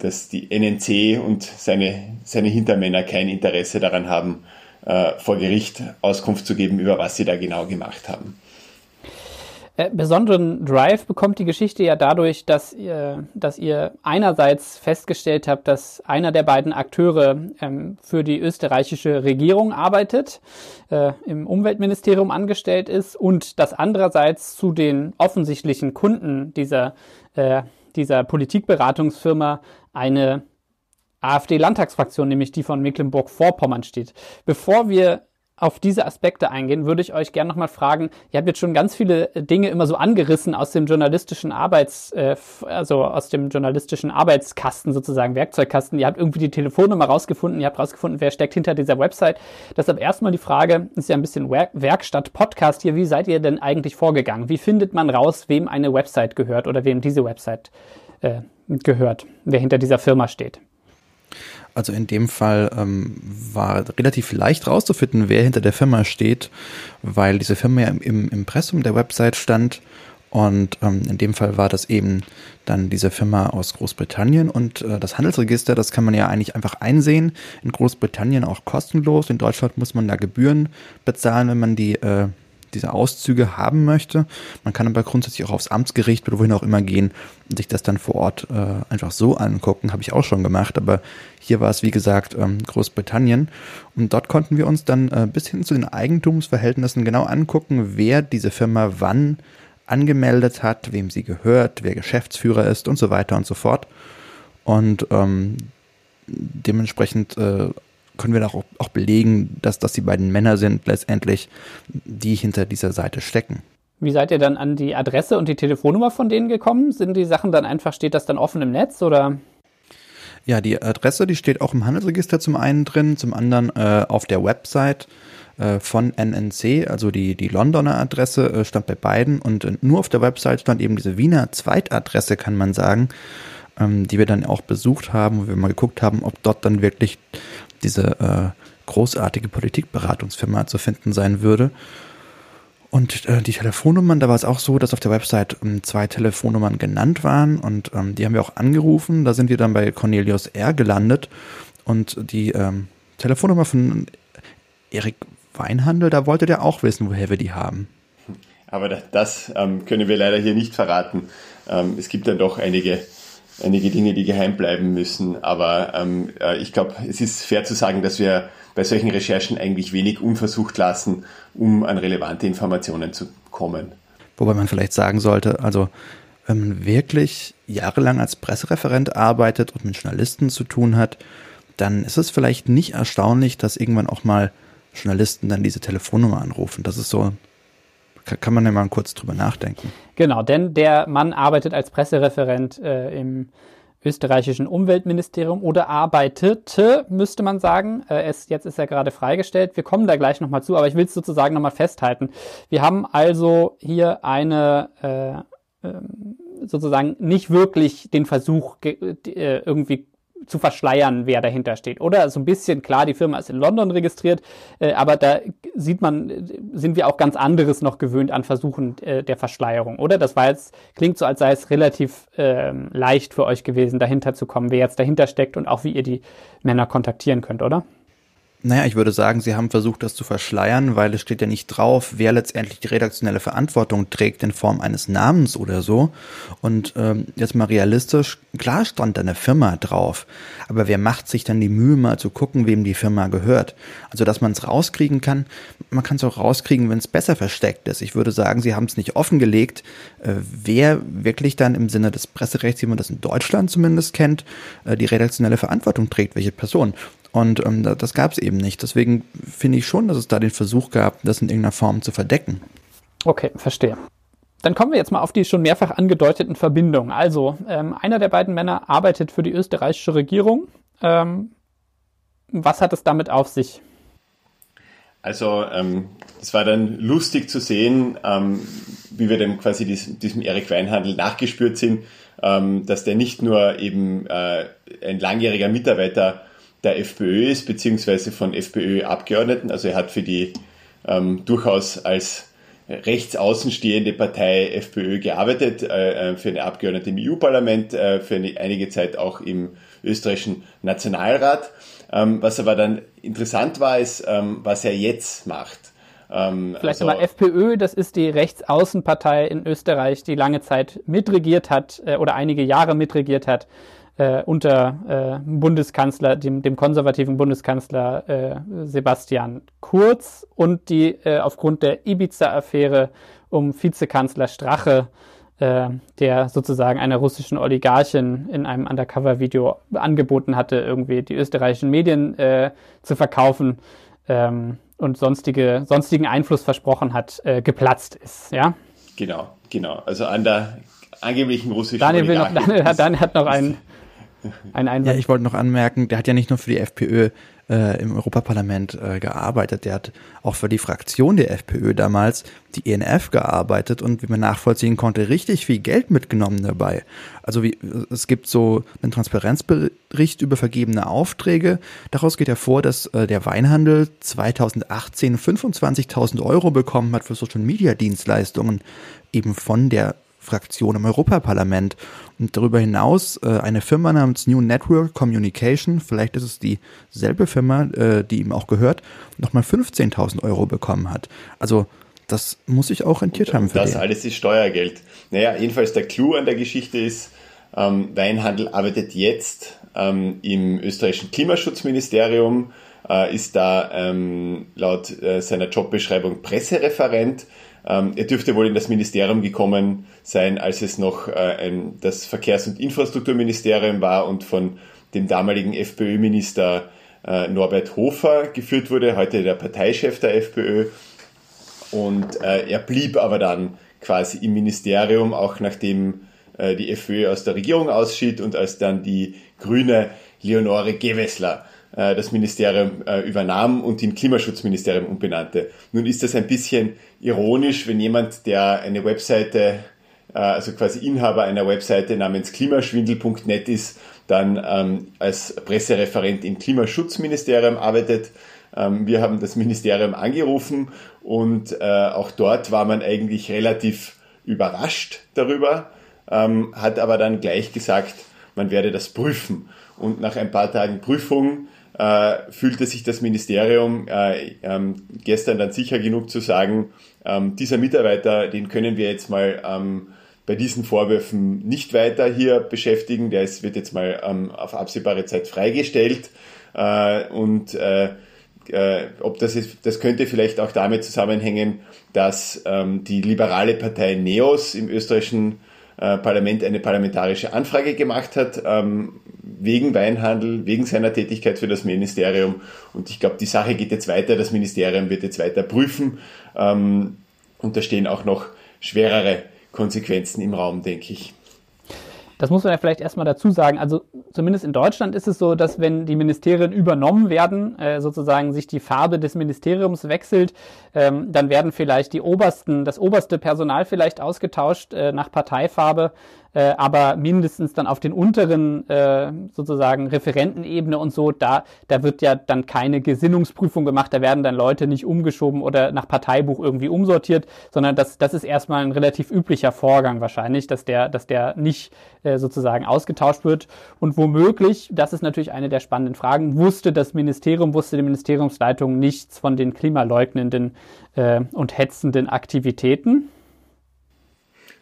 dass die NNC und seine, seine Hintermänner kein Interesse daran haben, äh, vor Gericht Auskunft zu geben, über was sie da genau gemacht haben. Äh, besonderen Drive bekommt die Geschichte ja dadurch, dass ihr, dass ihr einerseits festgestellt habt, dass einer der beiden Akteure ähm, für die österreichische Regierung arbeitet, äh, im Umweltministerium angestellt ist und dass andererseits zu den offensichtlichen Kunden dieser äh, dieser Politikberatungsfirma eine AfD-Landtagsfraktion, nämlich die von Mecklenburg-Vorpommern steht. Bevor wir auf diese Aspekte eingehen, würde ich euch gerne nochmal fragen, ihr habt jetzt schon ganz viele Dinge immer so angerissen aus dem journalistischen Arbeits, äh, also aus dem journalistischen Arbeitskasten sozusagen, Werkzeugkasten. Ihr habt irgendwie die Telefonnummer rausgefunden, ihr habt rausgefunden, wer steckt hinter dieser Website. Deshalb erstmal die Frage, ist ja ein bisschen Werk Werkstatt-Podcast hier, wie seid ihr denn eigentlich vorgegangen? Wie findet man raus, wem eine Website gehört oder wem diese Website äh, gehört, wer hinter dieser Firma steht? Also in dem Fall ähm, war relativ leicht rauszufinden, wer hinter der Firma steht, weil diese Firma ja im, im Impressum der Website stand. Und ähm, in dem Fall war das eben dann diese Firma aus Großbritannien und äh, das Handelsregister, das kann man ja eigentlich einfach einsehen. In Großbritannien auch kostenlos. In Deutschland muss man da Gebühren bezahlen, wenn man die äh, diese Auszüge haben möchte. Man kann aber grundsätzlich auch aufs Amtsgericht oder wohin auch immer gehen und sich das dann vor Ort äh, einfach so angucken. Habe ich auch schon gemacht, aber hier war es wie gesagt ähm, Großbritannien und dort konnten wir uns dann äh, bis hin zu den Eigentumsverhältnissen genau angucken, wer diese Firma wann angemeldet hat, wem sie gehört, wer Geschäftsführer ist und so weiter und so fort. Und ähm, dementsprechend äh, können wir auch, auch belegen, dass das die beiden Männer sind, letztendlich, die hinter dieser Seite stecken. Wie seid ihr dann an die Adresse und die Telefonnummer von denen gekommen? Sind die Sachen dann einfach, steht das dann offen im Netz oder? Ja, die Adresse, die steht auch im Handelsregister zum einen drin, zum anderen äh, auf der Website äh, von NNC, also die, die Londoner Adresse äh, stand bei beiden und äh, nur auf der Website stand eben diese Wiener Zweitadresse, kann man sagen, ähm, die wir dann auch besucht haben, wo wir mal geguckt haben, ob dort dann wirklich diese äh, großartige Politikberatungsfirma zu finden sein würde. Und äh, die Telefonnummern, da war es auch so, dass auf der Website ähm, zwei Telefonnummern genannt waren und ähm, die haben wir auch angerufen. Da sind wir dann bei Cornelius R. gelandet und die ähm, Telefonnummer von Erik Weinhandel, da wollte der auch wissen, woher wir die haben. Aber das ähm, können wir leider hier nicht verraten. Ähm, es gibt dann doch einige, einige Dinge, die geheim bleiben müssen. Aber ähm, äh, ich glaube, es ist fair zu sagen, dass wir bei solchen Recherchen eigentlich wenig unversucht lassen, um an relevante Informationen zu kommen. Wobei man vielleicht sagen sollte, also wenn man wirklich jahrelang als Pressereferent arbeitet und mit Journalisten zu tun hat, dann ist es vielleicht nicht erstaunlich, dass irgendwann auch mal Journalisten dann diese Telefonnummer anrufen. Das ist so, kann man ja mal kurz drüber nachdenken. Genau, denn der Mann arbeitet als Pressereferent äh, im österreichischen Umweltministerium oder arbeitete, müsste man sagen. Äh, es, jetzt ist er gerade freigestellt. Wir kommen da gleich nochmal zu, aber ich will es sozusagen nochmal festhalten. Wir haben also hier eine äh, ähm, sozusagen nicht wirklich den Versuch äh, irgendwie zu verschleiern, wer dahinter steht. Oder so ein bisschen, klar, die Firma ist in London registriert, äh, aber da sieht man, sind wir auch ganz anderes noch gewöhnt an Versuchen äh, der Verschleierung, oder? Das war jetzt, klingt so, als sei es relativ äh, leicht für euch gewesen, dahinter zu kommen, wer jetzt dahinter steckt und auch wie ihr die Männer kontaktieren könnt, oder? Naja, ich würde sagen, sie haben versucht, das zu verschleiern, weil es steht ja nicht drauf, wer letztendlich die redaktionelle Verantwortung trägt in Form eines Namens oder so. Und ähm, jetzt mal realistisch, klar stand da eine Firma drauf, aber wer macht sich dann die Mühe, mal zu gucken, wem die Firma gehört? Also, dass man es rauskriegen kann, man kann es auch rauskriegen, wenn es besser versteckt ist. Ich würde sagen, sie haben es nicht offengelegt, äh, wer wirklich dann im Sinne des Presserechts, wie man das in Deutschland zumindest kennt, äh, die redaktionelle Verantwortung trägt, welche Person. Und ähm, das gab es eben nicht. Deswegen finde ich schon, dass es da den Versuch gab, das in irgendeiner Form zu verdecken. Okay, verstehe. Dann kommen wir jetzt mal auf die schon mehrfach angedeuteten Verbindungen. Also, ähm, einer der beiden Männer arbeitet für die österreichische Regierung. Ähm, was hat es damit auf sich? Also, ähm, es war dann lustig zu sehen, ähm, wie wir dem quasi diesem, diesem Erik Weinhandel nachgespürt sind, ähm, dass der nicht nur eben äh, ein langjähriger Mitarbeiter der FPÖ ist, beziehungsweise von FPÖ-Abgeordneten. Also er hat für die ähm, durchaus als rechtsaußenstehende Partei FPÖ gearbeitet, äh, äh, für eine Abgeordnete im EU-Parlament, äh, für eine, einige Zeit auch im österreichischen Nationalrat. Ähm, was aber dann interessant war, ist, ähm, was er jetzt macht. Ähm, Vielleicht also, nochmal FPÖ, das ist die Rechtsaußenpartei in Österreich, die lange Zeit mitregiert hat äh, oder einige Jahre mitregiert hat äh, unter äh, Bundeskanzler, dem, dem konservativen Bundeskanzler äh, Sebastian Kurz und die äh, aufgrund der Ibiza-Affäre um Vizekanzler Strache, äh, der sozusagen einer russischen Oligarchin in einem Undercover-Video angeboten hatte, irgendwie die österreichischen Medien äh, zu verkaufen ähm, und sonstige, sonstigen Einfluss versprochen hat, äh, geplatzt ist, ja? Genau, genau. Also an der angeblichen russischen Daniel, will noch, Daniel, Daniel hat noch einen ein Einwand. Ja, ich wollte noch anmerken, der hat ja nicht nur für die FPÖ äh, im Europaparlament äh, gearbeitet, der hat auch für die Fraktion der FPÖ damals, die ENF, gearbeitet und wie man nachvollziehen konnte, richtig viel Geld mitgenommen dabei. Also wie, es gibt so einen Transparenzbericht über vergebene Aufträge. Daraus geht hervor, dass äh, der Weinhandel 2018 25.000 Euro bekommen hat für Social-Media-Dienstleistungen eben von der Fraktion im Europaparlament. Und darüber hinaus äh, eine Firma namens New Network Communication, vielleicht ist es dieselbe Firma, äh, die ihm auch gehört, nochmal 15.000 Euro bekommen hat. Also das muss ich auch rentiert haben für Das den. alles ist Steuergeld. Naja, jedenfalls der Clou an der Geschichte ist, ähm, Weinhandel arbeitet jetzt ähm, im österreichischen Klimaschutzministerium, äh, ist da ähm, laut äh, seiner Jobbeschreibung Pressereferent ähm, er dürfte wohl in das Ministerium gekommen sein, als es noch äh, ein, das Verkehrs- und Infrastrukturministerium war und von dem damaligen FPÖ-Minister äh, Norbert Hofer geführt wurde, heute der Parteichef der FPÖ. Und äh, er blieb aber dann quasi im Ministerium, auch nachdem äh, die FPÖ aus der Regierung ausschied und als dann die grüne Leonore Gewessler äh, das Ministerium äh, übernahm und in Klimaschutzministerium umbenannte. Nun ist das ein bisschen ironisch, wenn jemand, der eine Webseite, äh, also quasi Inhaber einer Webseite namens klimaschwindel.net ist, dann ähm, als Pressereferent im Klimaschutzministerium arbeitet. Ähm, wir haben das Ministerium angerufen und auch dort war man eigentlich relativ überrascht darüber, ähm, hat aber dann gleich gesagt, man werde das prüfen. Und nach ein paar Tagen Prüfung äh, fühlte sich das Ministerium äh, ähm, gestern dann sicher genug zu sagen, ähm, dieser Mitarbeiter, den können wir jetzt mal ähm, bei diesen Vorwürfen nicht weiter hier beschäftigen. Der ist, wird jetzt mal ähm, auf absehbare Zeit freigestellt. Äh, und äh, äh, ob das ist, das könnte vielleicht auch damit zusammenhängen, dass ähm, die liberale Partei NEOS im österreichischen äh, Parlament eine parlamentarische Anfrage gemacht hat, ähm, wegen Weinhandel, wegen seiner Tätigkeit für das Ministerium. Und ich glaube, die Sache geht jetzt weiter. Das Ministerium wird jetzt weiter prüfen. Ähm, und da stehen auch noch schwerere Konsequenzen im Raum, denke ich. Das muss man ja vielleicht erstmal dazu sagen. Also zumindest in Deutschland ist es so, dass wenn die Ministerien übernommen werden, äh, sozusagen sich die Farbe des Ministeriums wechselt, ähm, dann werden vielleicht die obersten, das oberste Personal vielleicht ausgetauscht äh, nach Parteifarbe äh, aber mindestens dann auf den unteren äh, sozusagen Referentenebene und so, da, da wird ja dann keine Gesinnungsprüfung gemacht, da werden dann Leute nicht umgeschoben oder nach Parteibuch irgendwie umsortiert, sondern das, das ist erstmal ein relativ üblicher Vorgang wahrscheinlich, dass der, dass der nicht äh, sozusagen ausgetauscht wird. Und womöglich, das ist natürlich eine der spannenden Fragen, wusste das Ministerium, wusste die Ministeriumsleitung nichts von den klimaleugnenden äh, und hetzenden Aktivitäten?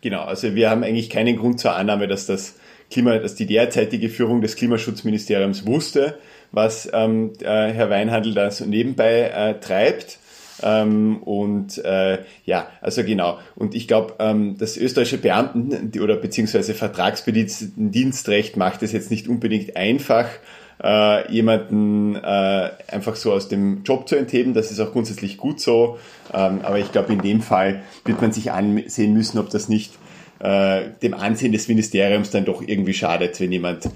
Genau, also wir haben eigentlich keinen Grund zur Annahme, dass das Klima, dass die derzeitige Führung des Klimaschutzministeriums wusste, was ähm, äh, Herr Weinhandel da so nebenbei äh, treibt. Ähm, und äh, ja, also genau. Und ich glaube, ähm, das österreichische Beamten- oder beziehungsweise Vertragsbedienstrecht macht es jetzt nicht unbedingt einfach, äh, jemanden äh, einfach so aus dem Job zu entheben. Das ist auch grundsätzlich gut so. Ähm, aber ich glaube, in dem Fall wird man sich ansehen müssen, ob das nicht äh, dem Ansehen des Ministeriums dann doch irgendwie schadet, wenn jemand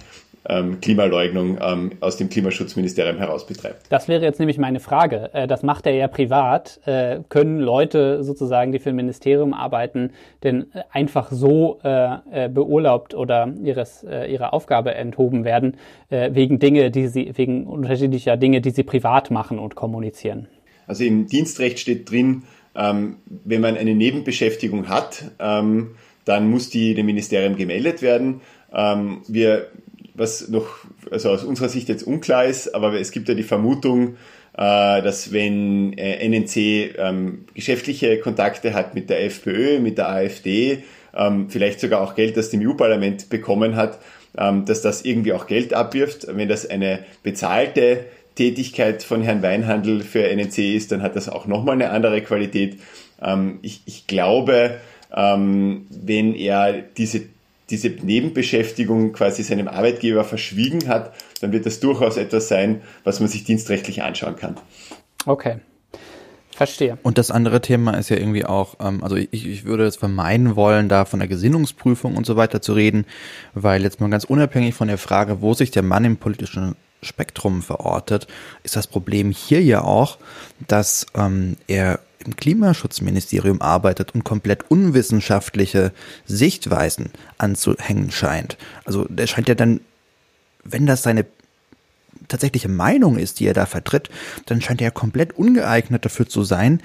ähm, Klimaleugnung ähm, aus dem Klimaschutzministerium heraus betreibt. Das wäre jetzt nämlich meine Frage. Äh, das macht er ja privat. Äh, können Leute sozusagen, die für ein Ministerium arbeiten, denn einfach so äh, beurlaubt oder ihres, ihrer Aufgabe enthoben werden, wegen Dinge, die sie, wegen unterschiedlicher Dinge, die sie privat machen und kommunizieren? Also im Dienstrecht steht drin, ähm, wenn man eine Nebenbeschäftigung hat, ähm, dann muss die dem Ministerium gemeldet werden. Ähm, wir was noch also aus unserer Sicht jetzt unklar ist, aber es gibt ja die Vermutung, äh, dass wenn äh, NNC ähm, geschäftliche Kontakte hat mit der FPÖ, mit der AfD, ähm, vielleicht sogar auch Geld aus dem EU-Parlament bekommen hat, ähm, dass das irgendwie auch Geld abwirft. Wenn das eine bezahlte Tätigkeit von Herrn Weinhandel für NNC ist, dann hat das auch nochmal eine andere Qualität. Ich, ich glaube, wenn er diese diese Nebenbeschäftigung quasi seinem Arbeitgeber verschwiegen hat, dann wird das durchaus etwas sein, was man sich dienstrechtlich anschauen kann. Okay. Verstehe. Und das andere Thema ist ja irgendwie auch, ähm, also ich, ich würde es vermeiden wollen, da von der Gesinnungsprüfung und so weiter zu reden, weil jetzt mal ganz unabhängig von der Frage, wo sich der Mann im politischen Spektrum verortet, ist das Problem hier ja auch, dass ähm, er im Klimaschutzministerium arbeitet und komplett unwissenschaftliche Sichtweisen anzuhängen scheint. Also der scheint ja dann, wenn das seine tatsächliche Meinung ist, die er da vertritt, dann scheint er komplett ungeeignet dafür zu sein,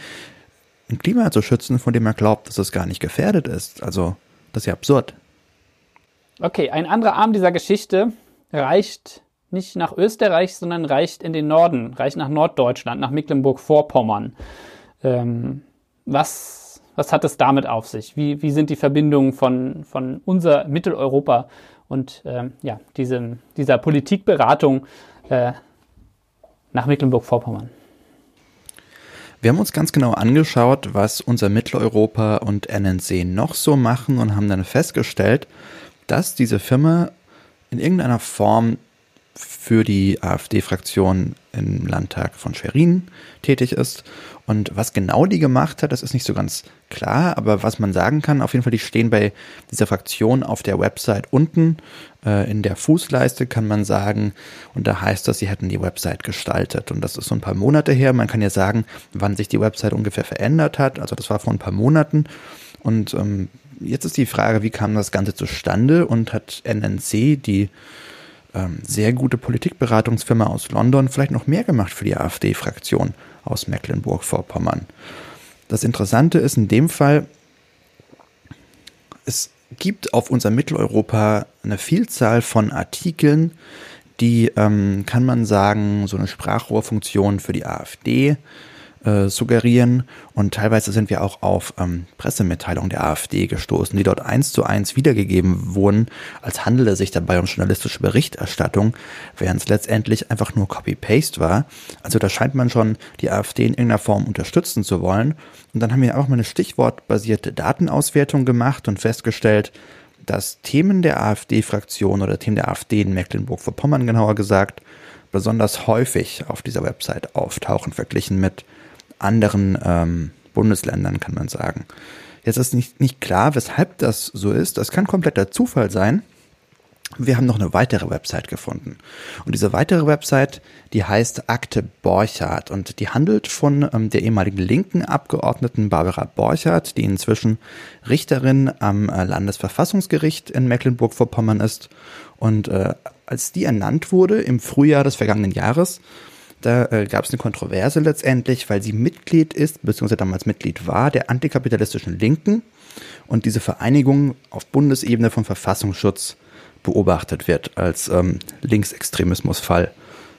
ein Klima zu schützen, von dem er glaubt, dass es gar nicht gefährdet ist. Also, das ist ja absurd. Okay, ein anderer Arm dieser Geschichte reicht nicht nach Österreich, sondern reicht in den Norden, reicht nach Norddeutschland, nach Mecklenburg-Vorpommern. Ähm, was, was hat es damit auf sich? Wie, wie sind die Verbindungen von, von unser Mitteleuropa und ähm, ja, diesem, dieser Politikberatung äh, nach Mecklenburg-Vorpommern? Wir haben uns ganz genau angeschaut, was unser Mitteleuropa und NNC noch so machen und haben dann festgestellt, dass diese Firma in irgendeiner Form für die AfD-Fraktion im Landtag von Schwerin tätig ist. Und was genau die gemacht hat, das ist nicht so ganz klar, aber was man sagen kann, auf jeden Fall, die stehen bei dieser Fraktion auf der Website unten. Äh, in der Fußleiste kann man sagen, und da heißt das, sie hätten die Website gestaltet. Und das ist so ein paar Monate her. Man kann ja sagen, wann sich die Website ungefähr verändert hat. Also das war vor ein paar Monaten. Und ähm, jetzt ist die Frage, wie kam das Ganze zustande und hat NNC, die ähm, sehr gute Politikberatungsfirma aus London vielleicht noch mehr gemacht für die AfD-Fraktion aus Mecklenburg-Vorpommern. Das Interessante ist in dem Fall, es gibt auf unserem Mitteleuropa eine Vielzahl von Artikeln, die, ähm, kann man sagen, so eine Sprachrohrfunktion für die AfD äh, suggerieren. Und teilweise sind wir auch auf ähm, Pressemitteilungen der AfD gestoßen, die dort eins zu eins wiedergegeben wurden, als handele es sich dabei um journalistische Berichterstattung, während es letztendlich einfach nur Copy-Paste war. Also da scheint man schon die AfD in irgendeiner Form unterstützen zu wollen. Und dann haben wir auch mal eine stichwortbasierte Datenauswertung gemacht und festgestellt, dass Themen der AfD-Fraktion oder Themen der AfD in Mecklenburg-Vorpommern genauer gesagt besonders häufig auf dieser Website auftauchen, verglichen mit anderen ähm, Bundesländern, kann man sagen. Jetzt ist nicht, nicht klar, weshalb das so ist. Das kann kompletter Zufall sein. Wir haben noch eine weitere Website gefunden. Und diese weitere Website, die heißt Akte Borchardt und die handelt von ähm, der ehemaligen linken Abgeordneten Barbara Borchardt, die inzwischen Richterin am äh, Landesverfassungsgericht in Mecklenburg-Vorpommern ist. Und äh, als die ernannt wurde im Frühjahr des vergangenen Jahres, da äh, gab es eine Kontroverse letztendlich, weil sie Mitglied ist, beziehungsweise damals Mitglied war, der antikapitalistischen Linken und diese Vereinigung auf Bundesebene vom Verfassungsschutz beobachtet wird als ähm, Linksextremismusfall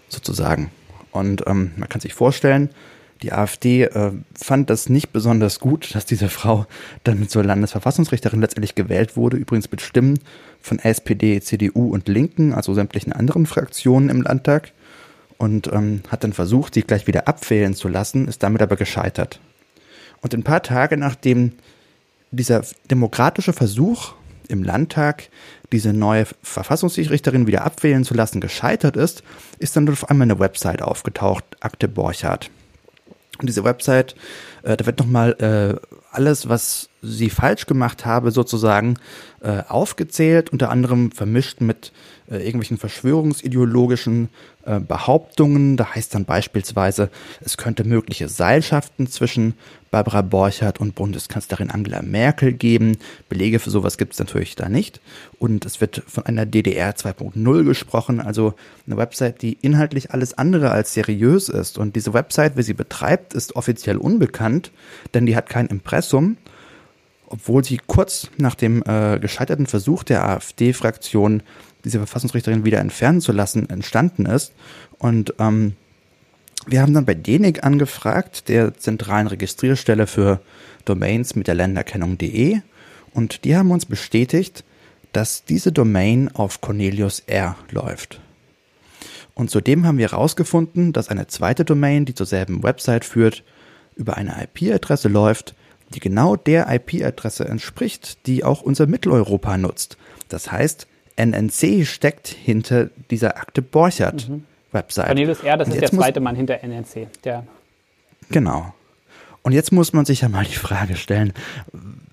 sozusagen. Und ähm, man kann sich vorstellen, die AfD äh, fand das nicht besonders gut, dass diese Frau dann zur Landesverfassungsrichterin letztendlich gewählt wurde, übrigens mit Stimmen von SPD, CDU und Linken, also sämtlichen anderen Fraktionen im Landtag und ähm, hat dann versucht, sie gleich wieder abwählen zu lassen, ist damit aber gescheitert. Und ein paar Tage nachdem dieser demokratische Versuch im Landtag, diese neue Verfassungsrichterin wieder abwählen zu lassen, gescheitert ist, ist dann auf einmal eine Website aufgetaucht, Akte Borchardt. Und diese Website, äh, da wird nochmal äh, alles, was sie falsch gemacht habe, sozusagen äh, aufgezählt, unter anderem vermischt mit äh, irgendwelchen verschwörungsideologischen äh, Behauptungen. Da heißt dann beispielsweise, es könnte mögliche Seilschaften zwischen Barbara Borchardt und Bundeskanzlerin Angela Merkel geben. Belege für sowas gibt es natürlich da nicht. Und es wird von einer DDR 2.0 gesprochen, also eine Website, die inhaltlich alles andere als seriös ist. Und diese Website, wie sie betreibt, ist offiziell unbekannt, denn die hat kein Impressum obwohl sie kurz nach dem äh, gescheiterten Versuch der AfD-Fraktion diese Verfassungsrichterin wieder entfernen zu lassen, entstanden ist. Und ähm, wir haben dann bei DENIC angefragt, der zentralen Registrierstelle für Domains mit der Länderkennung.de. Und die haben uns bestätigt, dass diese Domain auf Cornelius R läuft. Und zudem haben wir herausgefunden, dass eine zweite Domain, die zur selben Website führt, über eine IP-Adresse läuft, die genau der IP-Adresse entspricht, die auch unser Mitteleuropa nutzt. Das heißt, NNC steckt hinter dieser Akte Borchardt mhm. Website. Cornelius R., das ist der zweite Mann hinter NNC. Der genau. Und jetzt muss man sich ja mal die Frage stellen,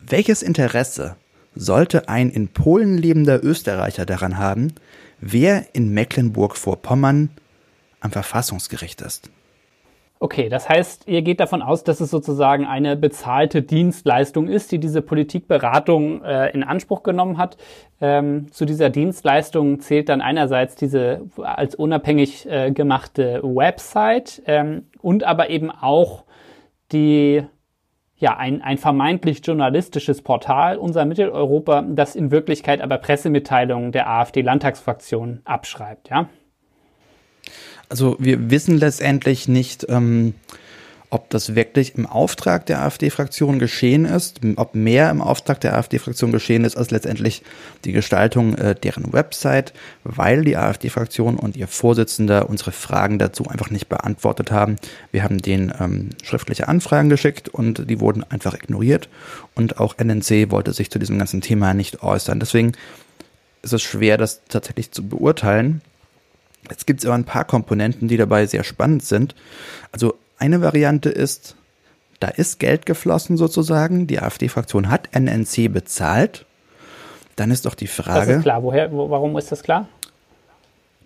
welches Interesse sollte ein in Polen lebender Österreicher daran haben, wer in Mecklenburg-Vorpommern am Verfassungsgericht ist? Okay, das heißt, ihr geht davon aus, dass es sozusagen eine bezahlte Dienstleistung ist, die diese Politikberatung äh, in Anspruch genommen hat. Ähm, zu dieser Dienstleistung zählt dann einerseits diese als unabhängig äh, gemachte Website ähm, und aber eben auch die ja, ein, ein vermeintlich journalistisches Portal, unser Mitteleuropa, das in Wirklichkeit aber Pressemitteilungen der AfD-Landtagsfraktion abschreibt, ja? Also wir wissen letztendlich nicht, ähm, ob das wirklich im Auftrag der AfD-Fraktion geschehen ist, ob mehr im Auftrag der AfD-Fraktion geschehen ist als letztendlich die Gestaltung äh, deren Website, weil die AfD-Fraktion und ihr Vorsitzender unsere Fragen dazu einfach nicht beantwortet haben. Wir haben denen ähm, schriftliche Anfragen geschickt und die wurden einfach ignoriert und auch NNC wollte sich zu diesem ganzen Thema nicht äußern. Deswegen ist es schwer, das tatsächlich zu beurteilen. Jetzt gibt es aber ein paar Komponenten, die dabei sehr spannend sind. Also eine Variante ist, da ist Geld geflossen sozusagen, die AfD-Fraktion hat NNC bezahlt. Dann ist doch die Frage. Das ist klar. Woher, wo, warum ist das klar?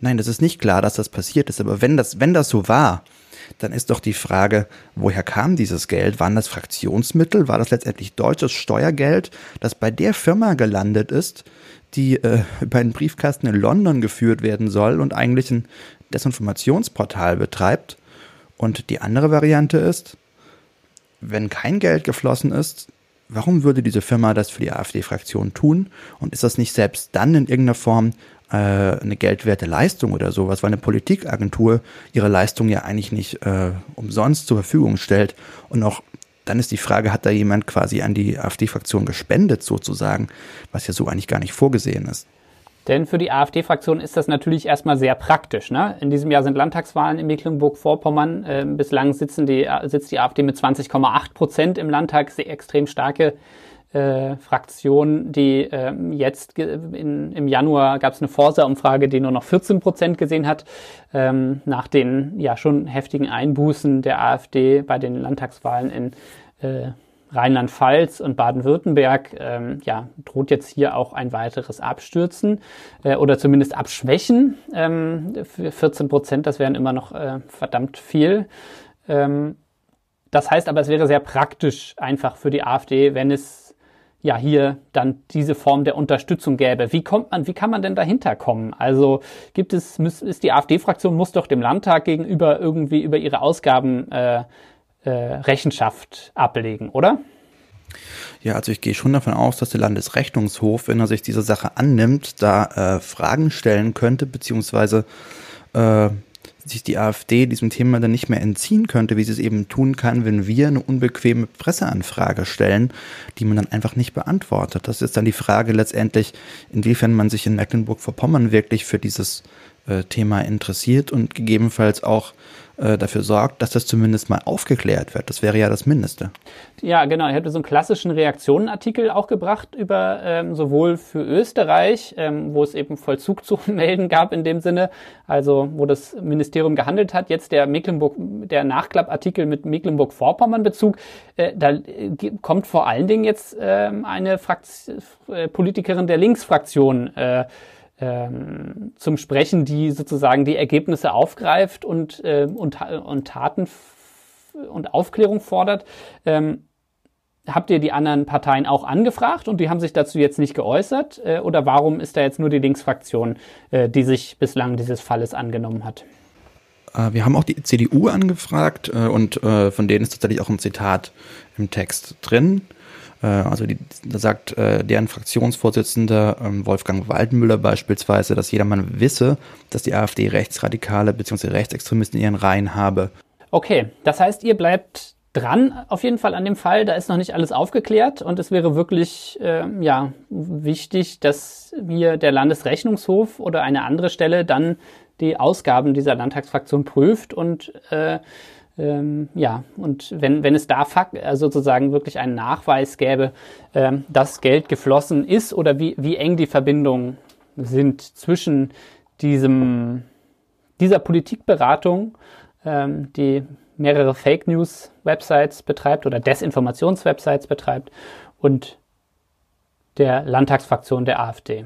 Nein, das ist nicht klar, dass das passiert ist. Aber wenn das, wenn das so war, dann ist doch die Frage, woher kam dieses Geld? Waren das Fraktionsmittel? War das letztendlich deutsches Steuergeld, das bei der Firma gelandet ist, die äh, über einen Briefkasten in London geführt werden soll und eigentlich ein Desinformationsportal betreibt. Und die andere Variante ist, wenn kein Geld geflossen ist, warum würde diese Firma das für die AfD-Fraktion tun? Und ist das nicht selbst dann in irgendeiner Form äh, eine geldwerte Leistung oder sowas, weil eine Politikagentur ihre Leistung ja eigentlich nicht äh, umsonst zur Verfügung stellt und auch dann ist die Frage, hat da jemand quasi an die AfD-Fraktion gespendet sozusagen, was ja so eigentlich gar nicht vorgesehen ist. Denn für die AfD-Fraktion ist das natürlich erstmal sehr praktisch. Ne? In diesem Jahr sind Landtagswahlen in Mecklenburg-Vorpommern. Äh, bislang sitzen die, sitzt die AfD mit 20,8 Prozent im Landtag, sehr extrem starke äh, Fraktion, die äh, jetzt in, im Januar gab es eine Forsa-Umfrage, die nur noch 14 Prozent gesehen hat, ähm, nach den ja schon heftigen Einbußen der AfD bei den Landtagswahlen in äh, Rheinland-Pfalz und Baden-Württemberg ähm, ja, droht jetzt hier auch ein weiteres Abstürzen äh, oder zumindest Abschwächen. Ähm, für 14 Prozent, das wären immer noch äh, verdammt viel. Ähm, das heißt aber, es wäre sehr praktisch einfach für die AfD, wenn es ja hier dann diese Form der Unterstützung gäbe. Wie kommt man, wie kann man denn dahinter kommen? Also gibt es, ist die AfD-Fraktion muss doch dem Landtag gegenüber irgendwie über ihre Ausgaben äh, äh, Rechenschaft ablegen, oder? Ja, also ich gehe schon davon aus, dass der Landesrechnungshof, wenn er sich dieser Sache annimmt, da äh, Fragen stellen könnte, beziehungsweise äh, sich die AfD diesem Thema dann nicht mehr entziehen könnte, wie sie es eben tun kann, wenn wir eine unbequeme Presseanfrage stellen, die man dann einfach nicht beantwortet. Das ist dann die Frage letztendlich, inwiefern man sich in Mecklenburg-Vorpommern wirklich für dieses äh, Thema interessiert und gegebenenfalls auch äh, dafür sorgt, dass das zumindest mal aufgeklärt wird. Das wäre ja das Mindeste. Ja, genau. Ich hatte so einen klassischen Reaktionenartikel auch gebracht über ähm, sowohl für Österreich, ähm, wo es eben Vollzug zu melden gab in dem Sinne, also wo das Ministerium gehandelt hat. Jetzt der Mecklenburg, der Nachklappartikel mit Mecklenburg-Vorpommern-Bezug. Äh, da äh, kommt vor allen Dingen jetzt ähm, eine Frakt äh, Politikerin der Linksfraktion äh, ähm, zum Sprechen, die sozusagen die Ergebnisse aufgreift und, äh, und, und Taten und Aufklärung fordert. Ähm, habt ihr die anderen Parteien auch angefragt und die haben sich dazu jetzt nicht geäußert? Äh, oder warum ist da jetzt nur die Linksfraktion, äh, die sich bislang dieses Falles angenommen hat? Äh, wir haben auch die CDU angefragt äh, und äh, von denen ist tatsächlich auch ein Zitat im Text drin. Äh, also die, da sagt äh, deren Fraktionsvorsitzender ähm, Wolfgang Waldmüller beispielsweise, dass jedermann wisse, dass die AfD Rechtsradikale bzw. Rechtsextremisten in ihren Reihen habe. Okay, das heißt, ihr bleibt dran auf jeden Fall an dem Fall. Da ist noch nicht alles aufgeklärt und es wäre wirklich äh, ja wichtig, dass hier der Landesrechnungshof oder eine andere Stelle dann die Ausgaben dieser Landtagsfraktion prüft und äh, ähm, ja, und wenn, wenn es da äh, sozusagen wirklich einen Nachweis gäbe, ähm, dass Geld geflossen ist oder wie, wie eng die Verbindungen sind zwischen diesem, dieser Politikberatung, ähm, die mehrere Fake News Websites betreibt oder Desinformationswebsites betreibt und der Landtagsfraktion der AfD.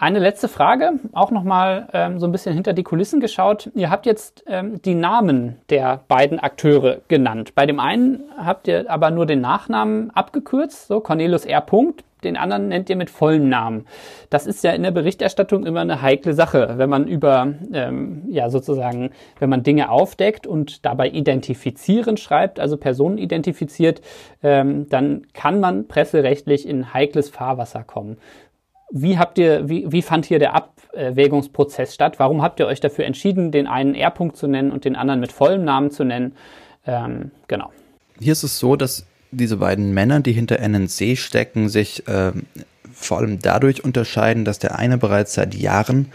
Eine letzte Frage, auch nochmal ähm, so ein bisschen hinter die Kulissen geschaut. Ihr habt jetzt ähm, die Namen der beiden Akteure genannt. Bei dem einen habt ihr aber nur den Nachnamen abgekürzt, so Cornelius R. Punkt. Den anderen nennt ihr mit vollem Namen. Das ist ja in der Berichterstattung immer eine heikle Sache, wenn man über, ähm, ja sozusagen, wenn man Dinge aufdeckt und dabei identifizieren schreibt, also Personen identifiziert, ähm, dann kann man presserechtlich in heikles Fahrwasser kommen. Wie habt ihr, wie, wie fand hier der Abwägungsprozess statt? Warum habt ihr euch dafür entschieden, den einen R-Punkt zu nennen und den anderen mit vollem Namen zu nennen? Ähm, genau. Hier ist es so, dass diese beiden Männer, die hinter NNC stecken, sich äh, vor allem dadurch unterscheiden, dass der eine bereits seit Jahren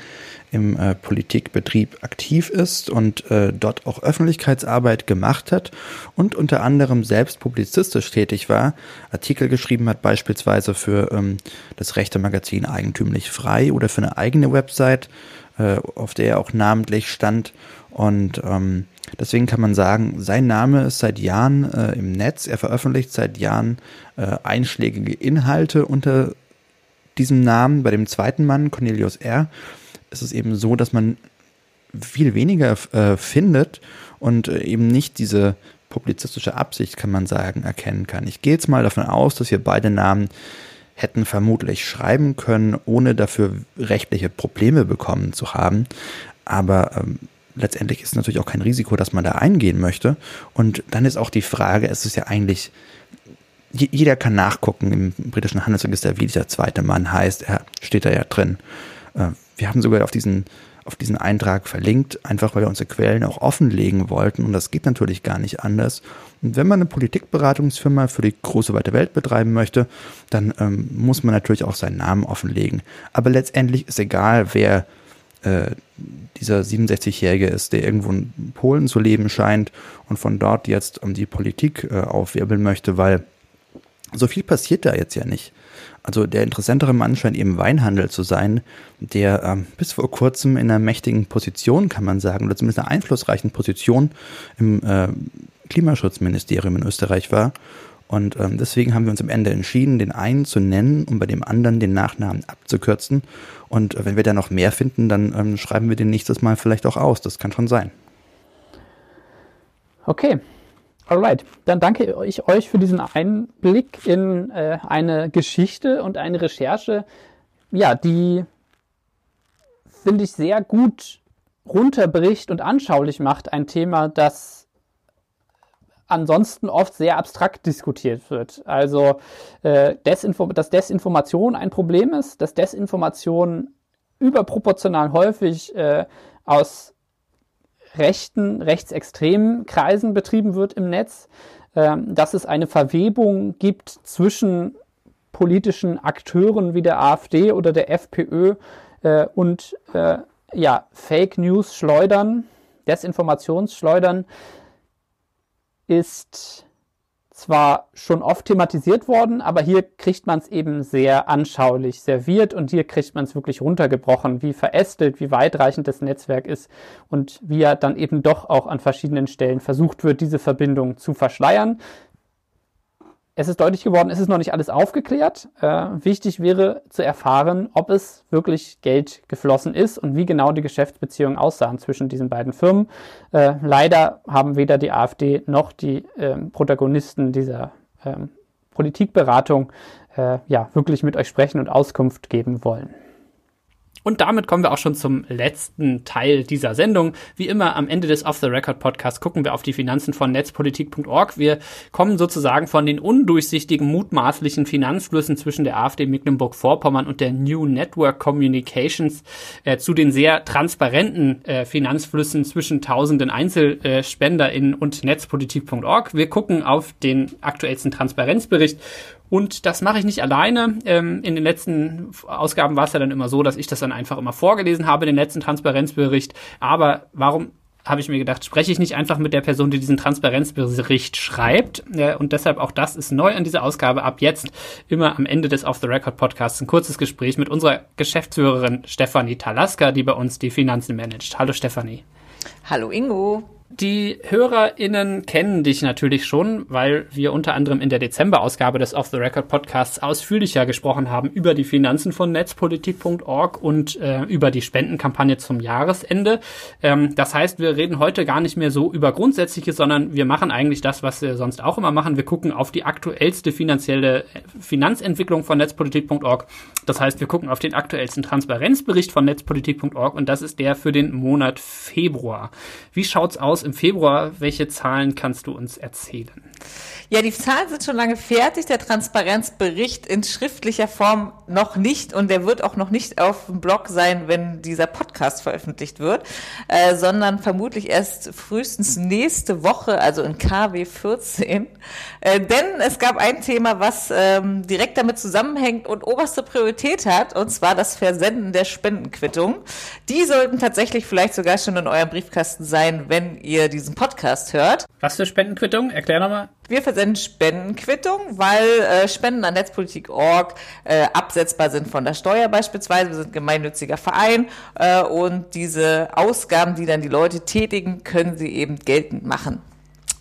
im äh, Politikbetrieb aktiv ist und äh, dort auch Öffentlichkeitsarbeit gemacht hat und unter anderem selbst publizistisch tätig war, Artikel geschrieben hat, beispielsweise für ähm, das rechte Magazin Eigentümlich Frei oder für eine eigene Website, äh, auf der er auch namentlich stand. Und ähm, deswegen kann man sagen, sein Name ist seit Jahren äh, im Netz, er veröffentlicht seit Jahren äh, einschlägige Inhalte unter diesem Namen. Bei dem zweiten Mann, Cornelius R., ist es eben so, dass man viel weniger äh, findet und äh, eben nicht diese publizistische Absicht, kann man sagen, erkennen kann. Ich gehe jetzt mal davon aus, dass wir beide Namen hätten vermutlich schreiben können, ohne dafür rechtliche Probleme bekommen zu haben. Aber ähm, letztendlich ist natürlich auch kein Risiko, dass man da eingehen möchte. Und dann ist auch die Frage, es ist ja eigentlich, jeder kann nachgucken im britischen Handelsregister, wie dieser zweite Mann heißt. Er steht da ja drin. Äh, wir haben sogar auf diesen, auf diesen Eintrag verlinkt, einfach weil wir unsere Quellen auch offenlegen wollten. Und das geht natürlich gar nicht anders. Und wenn man eine Politikberatungsfirma für die große weite Welt betreiben möchte, dann ähm, muss man natürlich auch seinen Namen offenlegen. Aber letztendlich ist egal, wer äh, dieser 67-Jährige ist, der irgendwo in Polen zu leben scheint und von dort jetzt um die Politik äh, aufwirbeln möchte, weil so viel passiert da jetzt ja nicht. Also der interessantere Mann scheint eben Weinhandel zu sein, der ähm, bis vor kurzem in einer mächtigen Position, kann man sagen, oder zumindest einer einflussreichen Position im äh, Klimaschutzministerium in Österreich war. Und ähm, deswegen haben wir uns am Ende entschieden, den einen zu nennen und bei dem anderen den Nachnamen abzukürzen. Und äh, wenn wir da noch mehr finden, dann ähm, schreiben wir den nächstes Mal vielleicht auch aus. Das kann schon sein. Okay, Alright, dann danke ich euch für diesen Einblick in äh, eine Geschichte und eine Recherche, ja, die finde ich sehr gut runterbricht und anschaulich macht ein Thema, das ansonsten oft sehr abstrakt diskutiert wird. Also, äh, Desinfo dass Desinformation ein Problem ist, dass Desinformation überproportional häufig äh, aus rechten, rechtsextremen Kreisen betrieben wird im Netz, ähm, dass es eine Verwebung gibt zwischen politischen Akteuren wie der AfD oder der FPÖ äh, und äh, ja, Fake News schleudern, Desinformationsschleudern ist zwar schon oft thematisiert worden, aber hier kriegt man es eben sehr anschaulich serviert und hier kriegt man es wirklich runtergebrochen, wie verästelt, wie weitreichend das Netzwerk ist und wie ja dann eben doch auch an verschiedenen Stellen versucht wird, diese Verbindung zu verschleiern es ist deutlich geworden, es ist noch nicht alles aufgeklärt. Äh, wichtig wäre zu erfahren, ob es wirklich Geld geflossen ist und wie genau die Geschäftsbeziehungen aussahen zwischen diesen beiden Firmen. Äh, leider haben weder die AfD noch die äh, Protagonisten dieser ähm, Politikberatung äh, ja wirklich mit euch sprechen und Auskunft geben wollen. Und damit kommen wir auch schon zum letzten Teil dieser Sendung. Wie immer am Ende des Off the Record Podcasts gucken wir auf die Finanzen von netzpolitik.org. Wir kommen sozusagen von den undurchsichtigen, mutmaßlichen Finanzflüssen zwischen der AfD Mecklenburg-Vorpommern und der New Network Communications äh, zu den sehr transparenten äh, Finanzflüssen zwischen tausenden EinzelspenderInnen und netzpolitik.org. Wir gucken auf den aktuellsten Transparenzbericht und das mache ich nicht alleine. Ähm, in den letzten Ausgaben war es ja dann immer so, dass ich das dann einfach immer vorgelesen habe, den letzten Transparenzbericht. Aber warum habe ich mir gedacht, spreche ich nicht einfach mit der Person, die diesen Transparenzbericht schreibt. Und deshalb auch das ist neu an dieser Ausgabe. Ab jetzt immer am Ende des Off the Record Podcasts ein kurzes Gespräch mit unserer Geschäftsführerin Stefanie Talaska, die bei uns die Finanzen managt. Hallo Stefanie. Hallo Ingo. Die HörerInnen kennen dich natürlich schon, weil wir unter anderem in der Dezember-Ausgabe des Off the Record Podcasts ausführlicher gesprochen haben über die Finanzen von netzpolitik.org und äh, über die Spendenkampagne zum Jahresende. Ähm, das heißt, wir reden heute gar nicht mehr so über Grundsätzliche, sondern wir machen eigentlich das, was wir sonst auch immer machen. Wir gucken auf die aktuellste finanzielle Finanzentwicklung von netzpolitik.org. Das heißt, wir gucken auf den aktuellsten Transparenzbericht von netzpolitik.org und das ist der für den Monat Februar. Wie schaut's aus? Aus im Februar. Welche Zahlen kannst du uns erzählen? Ja, die Zahlen sind schon lange fertig. Der Transparenzbericht in schriftlicher Form noch nicht und der wird auch noch nicht auf dem Blog sein, wenn dieser Podcast veröffentlicht wird, äh, sondern vermutlich erst frühestens nächste Woche, also in KW 14. Äh, denn es gab ein Thema, was ähm, direkt damit zusammenhängt und oberste Priorität hat, und zwar das Versenden der Spendenquittung. Die sollten tatsächlich vielleicht sogar schon in eurem Briefkasten sein, wenn ihr diesen Podcast hört. Was für Spendenquittung? Erklär nochmal. Wir versenden Spendenquittung, weil äh, Spenden an Netzpolitik.org äh, absetzbar sind von der Steuer beispielsweise. Wir sind gemeinnütziger Verein äh, und diese Ausgaben, die dann die Leute tätigen, können sie eben geltend machen.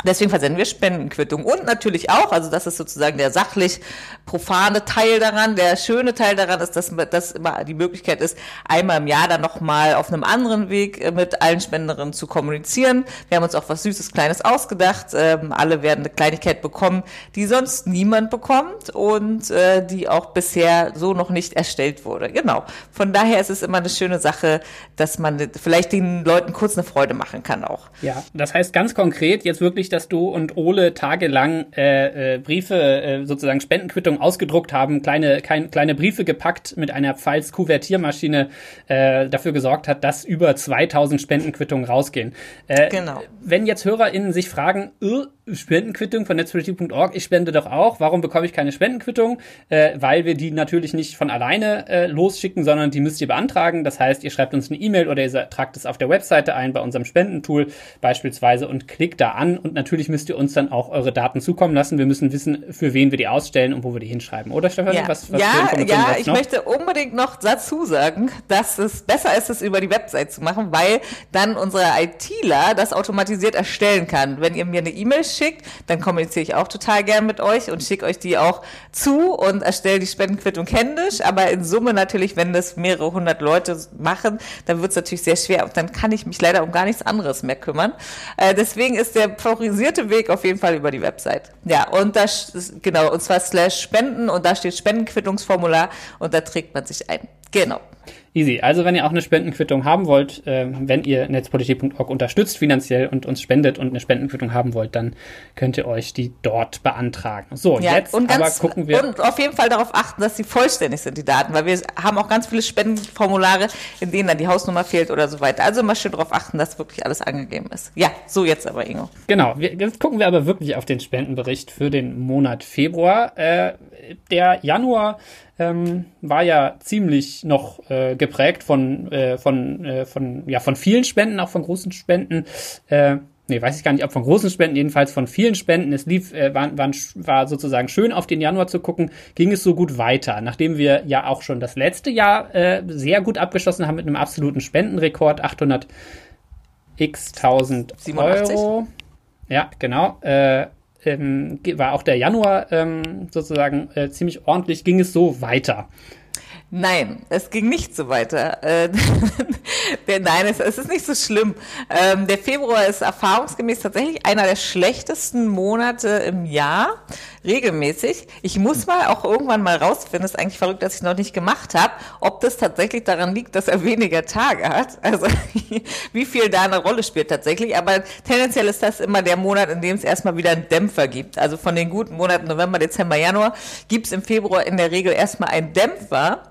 Deswegen versenden wir Spendenquittung. Und natürlich auch, also das ist sozusagen der sachlich profane Teil daran. Der schöne Teil daran ist, dass, dass immer die Möglichkeit ist, einmal im Jahr dann nochmal auf einem anderen Weg äh, mit allen Spenderinnen zu kommunizieren. Wir haben uns auch was Süßes, Kleines ausgedacht. Ähm, alle werden eine Kleinigkeit bekommen, die sonst niemand bekommt und äh, die auch bisher so noch nicht erstellt wurde. Genau. Von daher ist es immer eine schöne Sache, dass man vielleicht den Leuten kurz eine Freude machen kann auch. Ja, das heißt ganz konkret jetzt wirklich dass du und Ole tagelang äh, äh, Briefe, äh, sozusagen Spendenquittungen ausgedruckt haben, kleine, kein, kleine Briefe gepackt mit einer Pfalz-Kuvertiermaschine äh, dafür gesorgt hat, dass über 2000 Spendenquittungen rausgehen. Äh, genau. Wenn jetzt HörerInnen sich fragen, Spendenquittung von netzpolitik.org. Ich spende doch auch. Warum bekomme ich keine Spendenquittung? Äh, weil wir die natürlich nicht von alleine äh, losschicken, sondern die müsst ihr beantragen. Das heißt, ihr schreibt uns eine E-Mail oder ihr tragt es auf der Webseite ein bei unserem Spendentool beispielsweise und klickt da an. Und natürlich müsst ihr uns dann auch eure Daten zukommen lassen. Wir müssen wissen, für wen wir die ausstellen und wo wir die hinschreiben. Oder Stefan? Ja, was, was ja, ja ich noch? möchte unbedingt noch dazu sagen, dass es besser ist, es über die Website zu machen, weil dann unsere ITler das automatisiert erstellen kann. Wenn ihr mir eine E-Mail schickt, dann kommuniziere ich auch total gern mit euch und schicke euch die auch zu und erstelle die Spendenquittung händisch. Aber in Summe natürlich, wenn das mehrere hundert Leute machen, dann wird es natürlich sehr schwer und dann kann ich mich leider um gar nichts anderes mehr kümmern. Äh, deswegen ist der favorisierte Weg auf jeden Fall über die Website. Ja, und da, genau, und zwar slash Spenden und da steht Spendenquittungsformular und da trägt man sich ein. Genau. Easy. Also wenn ihr auch eine Spendenquittung haben wollt, äh, wenn ihr netzpolitik.org unterstützt finanziell und uns spendet und eine Spendenquittung haben wollt, dann könnt ihr euch die dort beantragen. So, ja, jetzt und ganz, aber gucken wir. Und auf jeden Fall darauf achten, dass sie vollständig sind, die Daten, weil wir haben auch ganz viele Spendenformulare, in denen dann die Hausnummer fehlt oder so weiter. Also immer schön darauf achten, dass wirklich alles angegeben ist. Ja, so jetzt aber, Ingo. Genau. Wir, jetzt gucken wir aber wirklich auf den Spendenbericht für den Monat Februar. Äh, der Januar ähm, war ja ziemlich noch äh, geprägt von, äh, von, äh, von, ja, von vielen Spenden, auch von großen Spenden. Äh, nee, weiß ich gar nicht, ob von großen Spenden, jedenfalls von vielen Spenden. Es lief, äh, war, war, war sozusagen schön auf den Januar zu gucken, ging es so gut weiter, nachdem wir ja auch schon das letzte Jahr äh, sehr gut abgeschlossen haben mit einem absoluten Spendenrekord, 800 x 1000 Euro. Ja, genau. Äh, ähm, war auch der Januar ähm, sozusagen äh, ziemlich ordentlich, ging es so weiter. Nein, es ging nicht so weiter. Äh, nein, es, es, ist nicht so schlimm. Ähm, der Februar ist erfahrungsgemäß tatsächlich einer der schlechtesten Monate im Jahr regelmäßig. Ich muss mal auch irgendwann mal rausfinden, ist eigentlich verrückt, dass ich noch nicht gemacht habe, ob das tatsächlich daran liegt, dass er weniger Tage hat. Also wie viel da eine Rolle spielt tatsächlich. Aber tendenziell ist das immer der Monat, in dem es erstmal wieder einen Dämpfer gibt. Also von den guten Monaten November, Dezember, Januar gibt es im Februar in der Regel erstmal einen Dämpfer.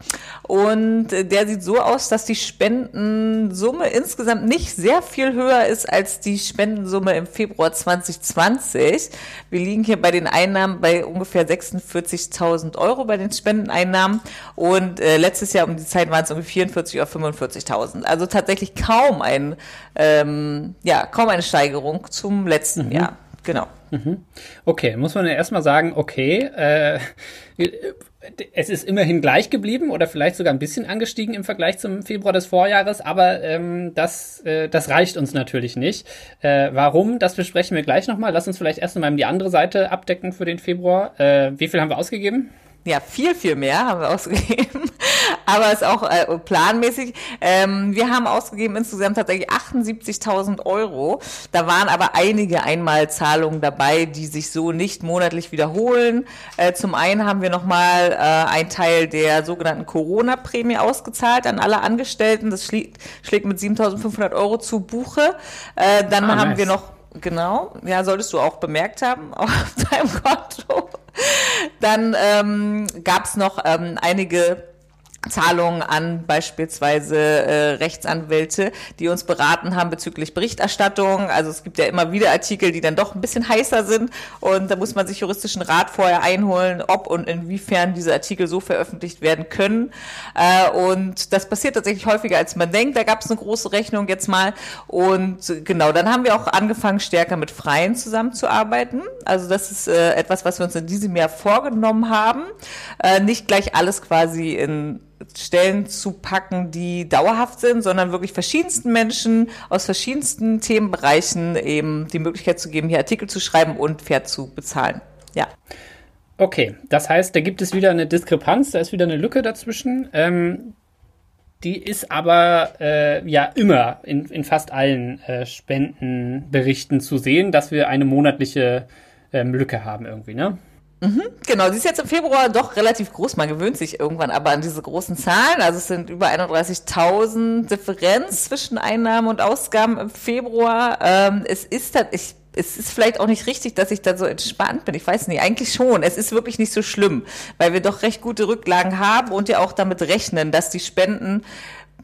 Und der sieht so aus, dass die Spendensumme insgesamt nicht sehr viel höher ist als die Spendensumme im Februar 2020. Wir liegen hier bei den Einnahmen bei ungefähr 46.000 Euro bei den Spendeneinnahmen und äh, letztes Jahr um die Zeit waren es ungefähr 44 oder 45.000. Also tatsächlich kaum ein, ähm, ja, kaum eine Steigerung zum letzten mhm. Jahr. Genau. Mhm. Okay, muss man ja erstmal sagen, okay, äh, es ist immerhin gleich geblieben oder vielleicht sogar ein bisschen angestiegen im Vergleich zum Februar des Vorjahres, aber ähm, das, äh, das reicht uns natürlich nicht. Äh, warum? Das besprechen wir gleich nochmal. Lass uns vielleicht erst einmal die andere Seite abdecken für den Februar. Äh, wie viel haben wir ausgegeben? Ja, viel, viel mehr haben wir ausgegeben, aber ist auch äh, planmäßig. Ähm, wir haben ausgegeben insgesamt tatsächlich 78.000 Euro. Da waren aber einige Einmalzahlungen dabei, die sich so nicht monatlich wiederholen. Äh, zum einen haben wir nochmal äh, einen Teil der sogenannten Corona-Prämie ausgezahlt an alle Angestellten. Das schlägt, schlägt mit 7.500 Euro zu Buche. Äh, dann ah, haben nice. wir noch Genau, ja, solltest du auch bemerkt haben auf deinem Konto. Dann ähm, gab es noch ähm, einige Zahlungen an beispielsweise äh, Rechtsanwälte, die uns beraten haben bezüglich Berichterstattung. Also es gibt ja immer wieder Artikel, die dann doch ein bisschen heißer sind und da muss man sich juristischen Rat vorher einholen, ob und inwiefern diese Artikel so veröffentlicht werden können. Äh, und das passiert tatsächlich häufiger, als man denkt. Da gab es eine große Rechnung jetzt mal und genau, dann haben wir auch angefangen, stärker mit Freien zusammenzuarbeiten. Also das ist äh, etwas, was wir uns in diesem Jahr vorgenommen haben. Äh, nicht gleich alles quasi in Stellen zu packen, die dauerhaft sind, sondern wirklich verschiedensten Menschen aus verschiedensten Themenbereichen eben die Möglichkeit zu geben, hier Artikel zu schreiben und fair zu bezahlen. Ja. Okay, das heißt, da gibt es wieder eine Diskrepanz, da ist wieder eine Lücke dazwischen. Ähm, die ist aber äh, ja immer in, in fast allen äh, Spendenberichten zu sehen, dass wir eine monatliche ähm, Lücke haben irgendwie, ne? Mhm, genau, die ist jetzt im Februar doch relativ groß. Man gewöhnt sich irgendwann aber an diese großen Zahlen. Also es sind über 31.000 Differenz zwischen Einnahmen und Ausgaben im Februar. Ähm, es ist ich es ist vielleicht auch nicht richtig, dass ich da so entspannt bin. Ich weiß nicht, eigentlich schon. Es ist wirklich nicht so schlimm, weil wir doch recht gute Rücklagen haben und ja auch damit rechnen, dass die Spenden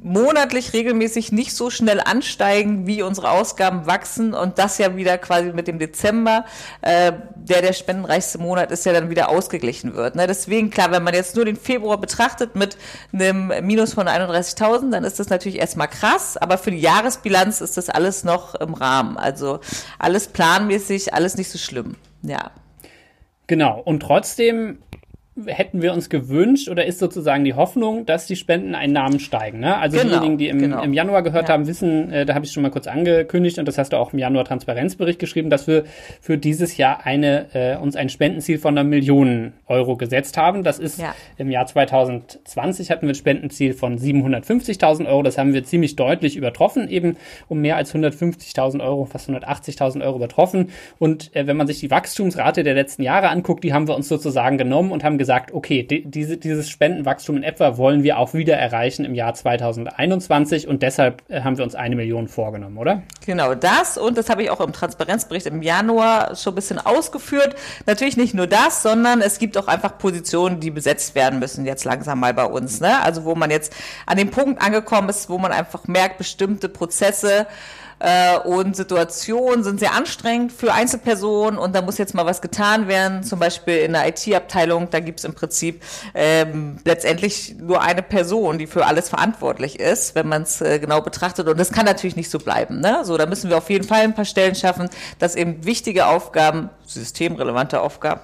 monatlich regelmäßig nicht so schnell ansteigen, wie unsere Ausgaben wachsen und das ja wieder quasi mit dem Dezember, äh, der der spendenreichste Monat ist, ja dann wieder ausgeglichen wird. Ne? Deswegen, klar, wenn man jetzt nur den Februar betrachtet mit einem Minus von 31.000, dann ist das natürlich erstmal krass, aber für die Jahresbilanz ist das alles noch im Rahmen. Also alles planmäßig, alles nicht so schlimm. Ja. Genau. Und trotzdem hätten wir uns gewünscht oder ist sozusagen die Hoffnung, dass die Spendeneinnahmen steigen. Ne? Also genau, diejenigen, die im, genau. im Januar gehört ja. haben, wissen, äh, da habe ich schon mal kurz angekündigt und das hast du auch im Januar Transparenzbericht geschrieben, dass wir für dieses Jahr eine äh, uns ein Spendenziel von einer Million Euro gesetzt haben. Das ist ja. im Jahr 2020 hatten wir ein Spendenziel von 750.000 Euro. Das haben wir ziemlich deutlich übertroffen, eben um mehr als 150.000 Euro, fast 180.000 Euro übertroffen. Und äh, wenn man sich die Wachstumsrate der letzten Jahre anguckt, die haben wir uns sozusagen genommen und haben gesagt, gesagt, okay, die, diese, dieses Spendenwachstum in etwa wollen wir auch wieder erreichen im Jahr 2021 und deshalb äh, haben wir uns eine Million vorgenommen, oder? Genau das und das habe ich auch im Transparenzbericht im Januar schon ein bisschen ausgeführt. Natürlich nicht nur das, sondern es gibt auch einfach Positionen, die besetzt werden müssen jetzt langsam mal bei uns. Ne? Also wo man jetzt an dem Punkt angekommen ist, wo man einfach merkt, bestimmte Prozesse äh, und Situationen sind sehr anstrengend für Einzelpersonen und da muss jetzt mal was getan werden. Zum Beispiel in der IT-Abteilung, da gibt es im Prinzip ähm, letztendlich nur eine Person, die für alles verantwortlich ist, wenn man es äh, genau betrachtet. Und das kann natürlich nicht so bleiben. Ne? So, da müssen wir auf jeden Fall ein paar Stellen schaffen, dass eben wichtige Aufgaben, systemrelevante Aufgaben,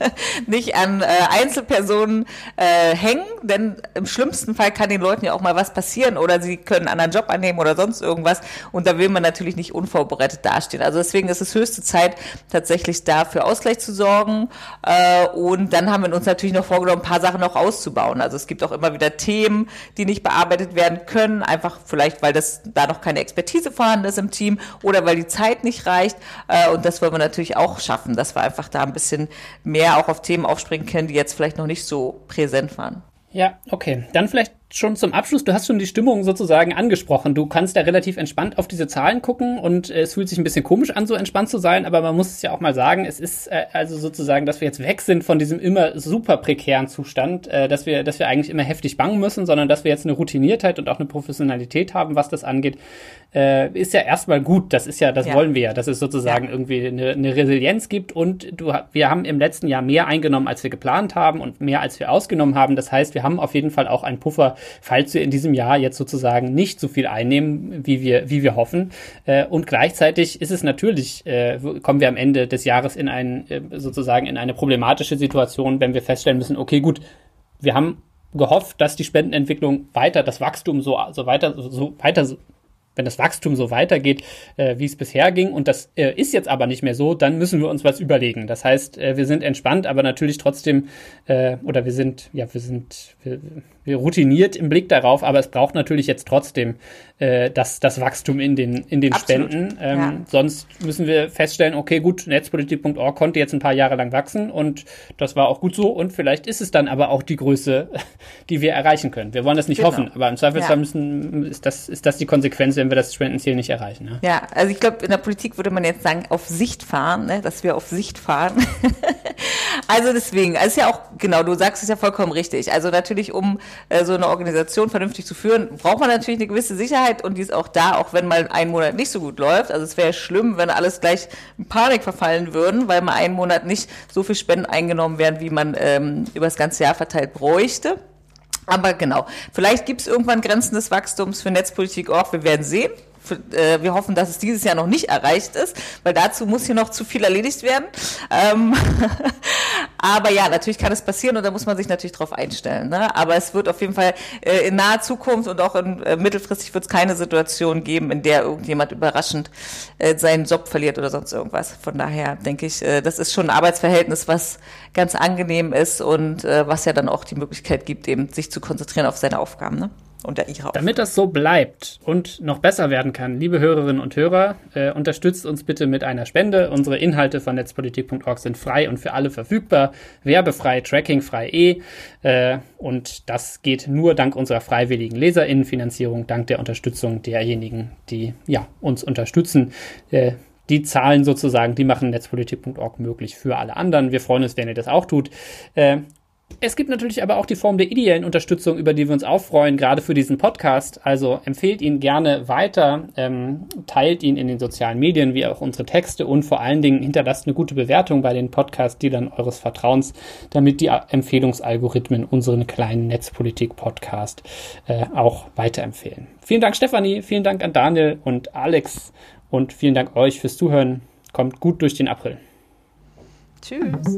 nicht an äh, Einzelpersonen äh, hängen, denn im schlimmsten Fall kann den Leuten ja auch mal was passieren oder sie können einen anderen Job annehmen oder sonst irgendwas. Und da will man natürlich nicht unvorbereitet dastehen. Also deswegen ist es höchste Zeit, tatsächlich da für Ausgleich zu sorgen. Äh, und dann haben wir uns natürlich noch vorgenommen, ein paar Sachen noch auszubauen. Also es gibt auch immer wieder Themen, die nicht bearbeitet werden können, einfach vielleicht, weil das da noch keine Expertise vorhanden ist im Team oder weil die Zeit nicht reicht. Äh, und das wollen wir natürlich auch schaffen, dass wir einfach da ein bisschen mehr auch auf Themen aufspringen können, die jetzt vielleicht noch nicht so präsent waren. Ja, okay. Dann vielleicht schon zum Abschluss, du hast schon die Stimmung sozusagen angesprochen. Du kannst da relativ entspannt auf diese Zahlen gucken und äh, es fühlt sich ein bisschen komisch an, so entspannt zu sein, aber man muss es ja auch mal sagen, es ist äh, also sozusagen, dass wir jetzt weg sind von diesem immer super prekären Zustand, äh, dass wir, dass wir eigentlich immer heftig bangen müssen, sondern dass wir jetzt eine Routiniertheit und auch eine Professionalität haben, was das angeht, äh, ist ja erstmal gut. Das ist ja, das ja. wollen wir ja, dass es sozusagen ja. irgendwie eine, eine Resilienz gibt und du, wir haben im letzten Jahr mehr eingenommen, als wir geplant haben und mehr, als wir ausgenommen haben. Das heißt, wir haben auf jeden Fall auch einen Puffer falls wir in diesem Jahr jetzt sozusagen nicht so viel einnehmen, wie wir, wie wir hoffen. Äh, und gleichzeitig ist es natürlich, äh, kommen wir am Ende des Jahres in ein, äh, sozusagen in eine problematische Situation, wenn wir feststellen müssen, okay, gut, wir haben gehofft, dass die Spendenentwicklung weiter, das Wachstum so, so weiter, so weiter wenn das Wachstum so weitergeht, äh, wie es bisher ging, und das äh, ist jetzt aber nicht mehr so, dann müssen wir uns was überlegen. Das heißt, äh, wir sind entspannt, aber natürlich trotzdem, äh, oder wir sind, ja, wir sind, wir, wir routiniert im Blick darauf, aber es braucht natürlich jetzt trotzdem äh, das, das Wachstum in den, in den Spenden. Ähm, ja. Sonst müssen wir feststellen, okay, gut, netzpolitik.org konnte jetzt ein paar Jahre lang wachsen und das war auch gut so und vielleicht ist es dann aber auch die Größe, die wir erreichen können. Wir wollen das nicht genau. hoffen, aber im Zweifelsfall ja. müssen, ist das, ist das die Konsequenz, wenn wir das Spendenziel nicht erreichen. Ne? Ja, also ich glaube, in der Politik würde man jetzt sagen, auf Sicht fahren, ne? dass wir auf Sicht fahren. also deswegen, also ist ja auch, genau, du sagst es ja vollkommen richtig. Also natürlich, um äh, so eine Organisation vernünftig zu führen, braucht man natürlich eine gewisse Sicherheit und die ist auch da, auch wenn mal ein Monat nicht so gut läuft. Also es wäre schlimm, wenn alles gleich in Panik verfallen würden, weil mal einen Monat nicht so viel Spenden eingenommen werden, wie man ähm, über das ganze Jahr verteilt bräuchte. Aber genau, vielleicht gibt es irgendwann Grenzen des Wachstums für Netzpolitik auch. Wir werden sehen. Äh, wir hoffen, dass es dieses Jahr noch nicht erreicht ist, weil dazu muss hier noch zu viel erledigt werden. Ähm Aber ja, natürlich kann es passieren und da muss man sich natürlich drauf einstellen. Ne? Aber es wird auf jeden Fall äh, in naher Zukunft und auch in, äh, mittelfristig wird es keine Situation geben, in der irgendjemand überraschend äh, seinen Job verliert oder sonst irgendwas. Von daher denke ich, äh, das ist schon ein Arbeitsverhältnis, was ganz angenehm ist und äh, was ja dann auch die Möglichkeit gibt, eben sich zu konzentrieren auf seine Aufgaben. Ne? Unter ihrer Damit das so bleibt und noch besser werden kann, liebe Hörerinnen und Hörer, äh, unterstützt uns bitte mit einer Spende. Unsere Inhalte von netzpolitik.org sind frei und für alle verfügbar, werbefrei, trackingfrei eh. Äh, und das geht nur dank unserer freiwilligen Leserinnenfinanzierung, dank der Unterstützung derjenigen, die ja, uns unterstützen. Äh, die Zahlen sozusagen, die machen netzpolitik.org möglich für alle anderen. Wir freuen uns, wenn ihr das auch tut. Es gibt natürlich aber auch die Form der ideellen Unterstützung, über die wir uns auch freuen, gerade für diesen Podcast. Also empfehlt ihn gerne weiter, ähm, teilt ihn in den sozialen Medien, wie auch unsere Texte und vor allen Dingen hinterlasst eine gute Bewertung bei den Podcast-Dealern eures Vertrauens, damit die Empfehlungsalgorithmen unseren kleinen Netzpolitik-Podcast äh, auch weiterempfehlen. Vielen Dank, Stefanie, vielen Dank an Daniel und Alex und vielen Dank euch fürs Zuhören. Kommt gut durch den April. Tschüss.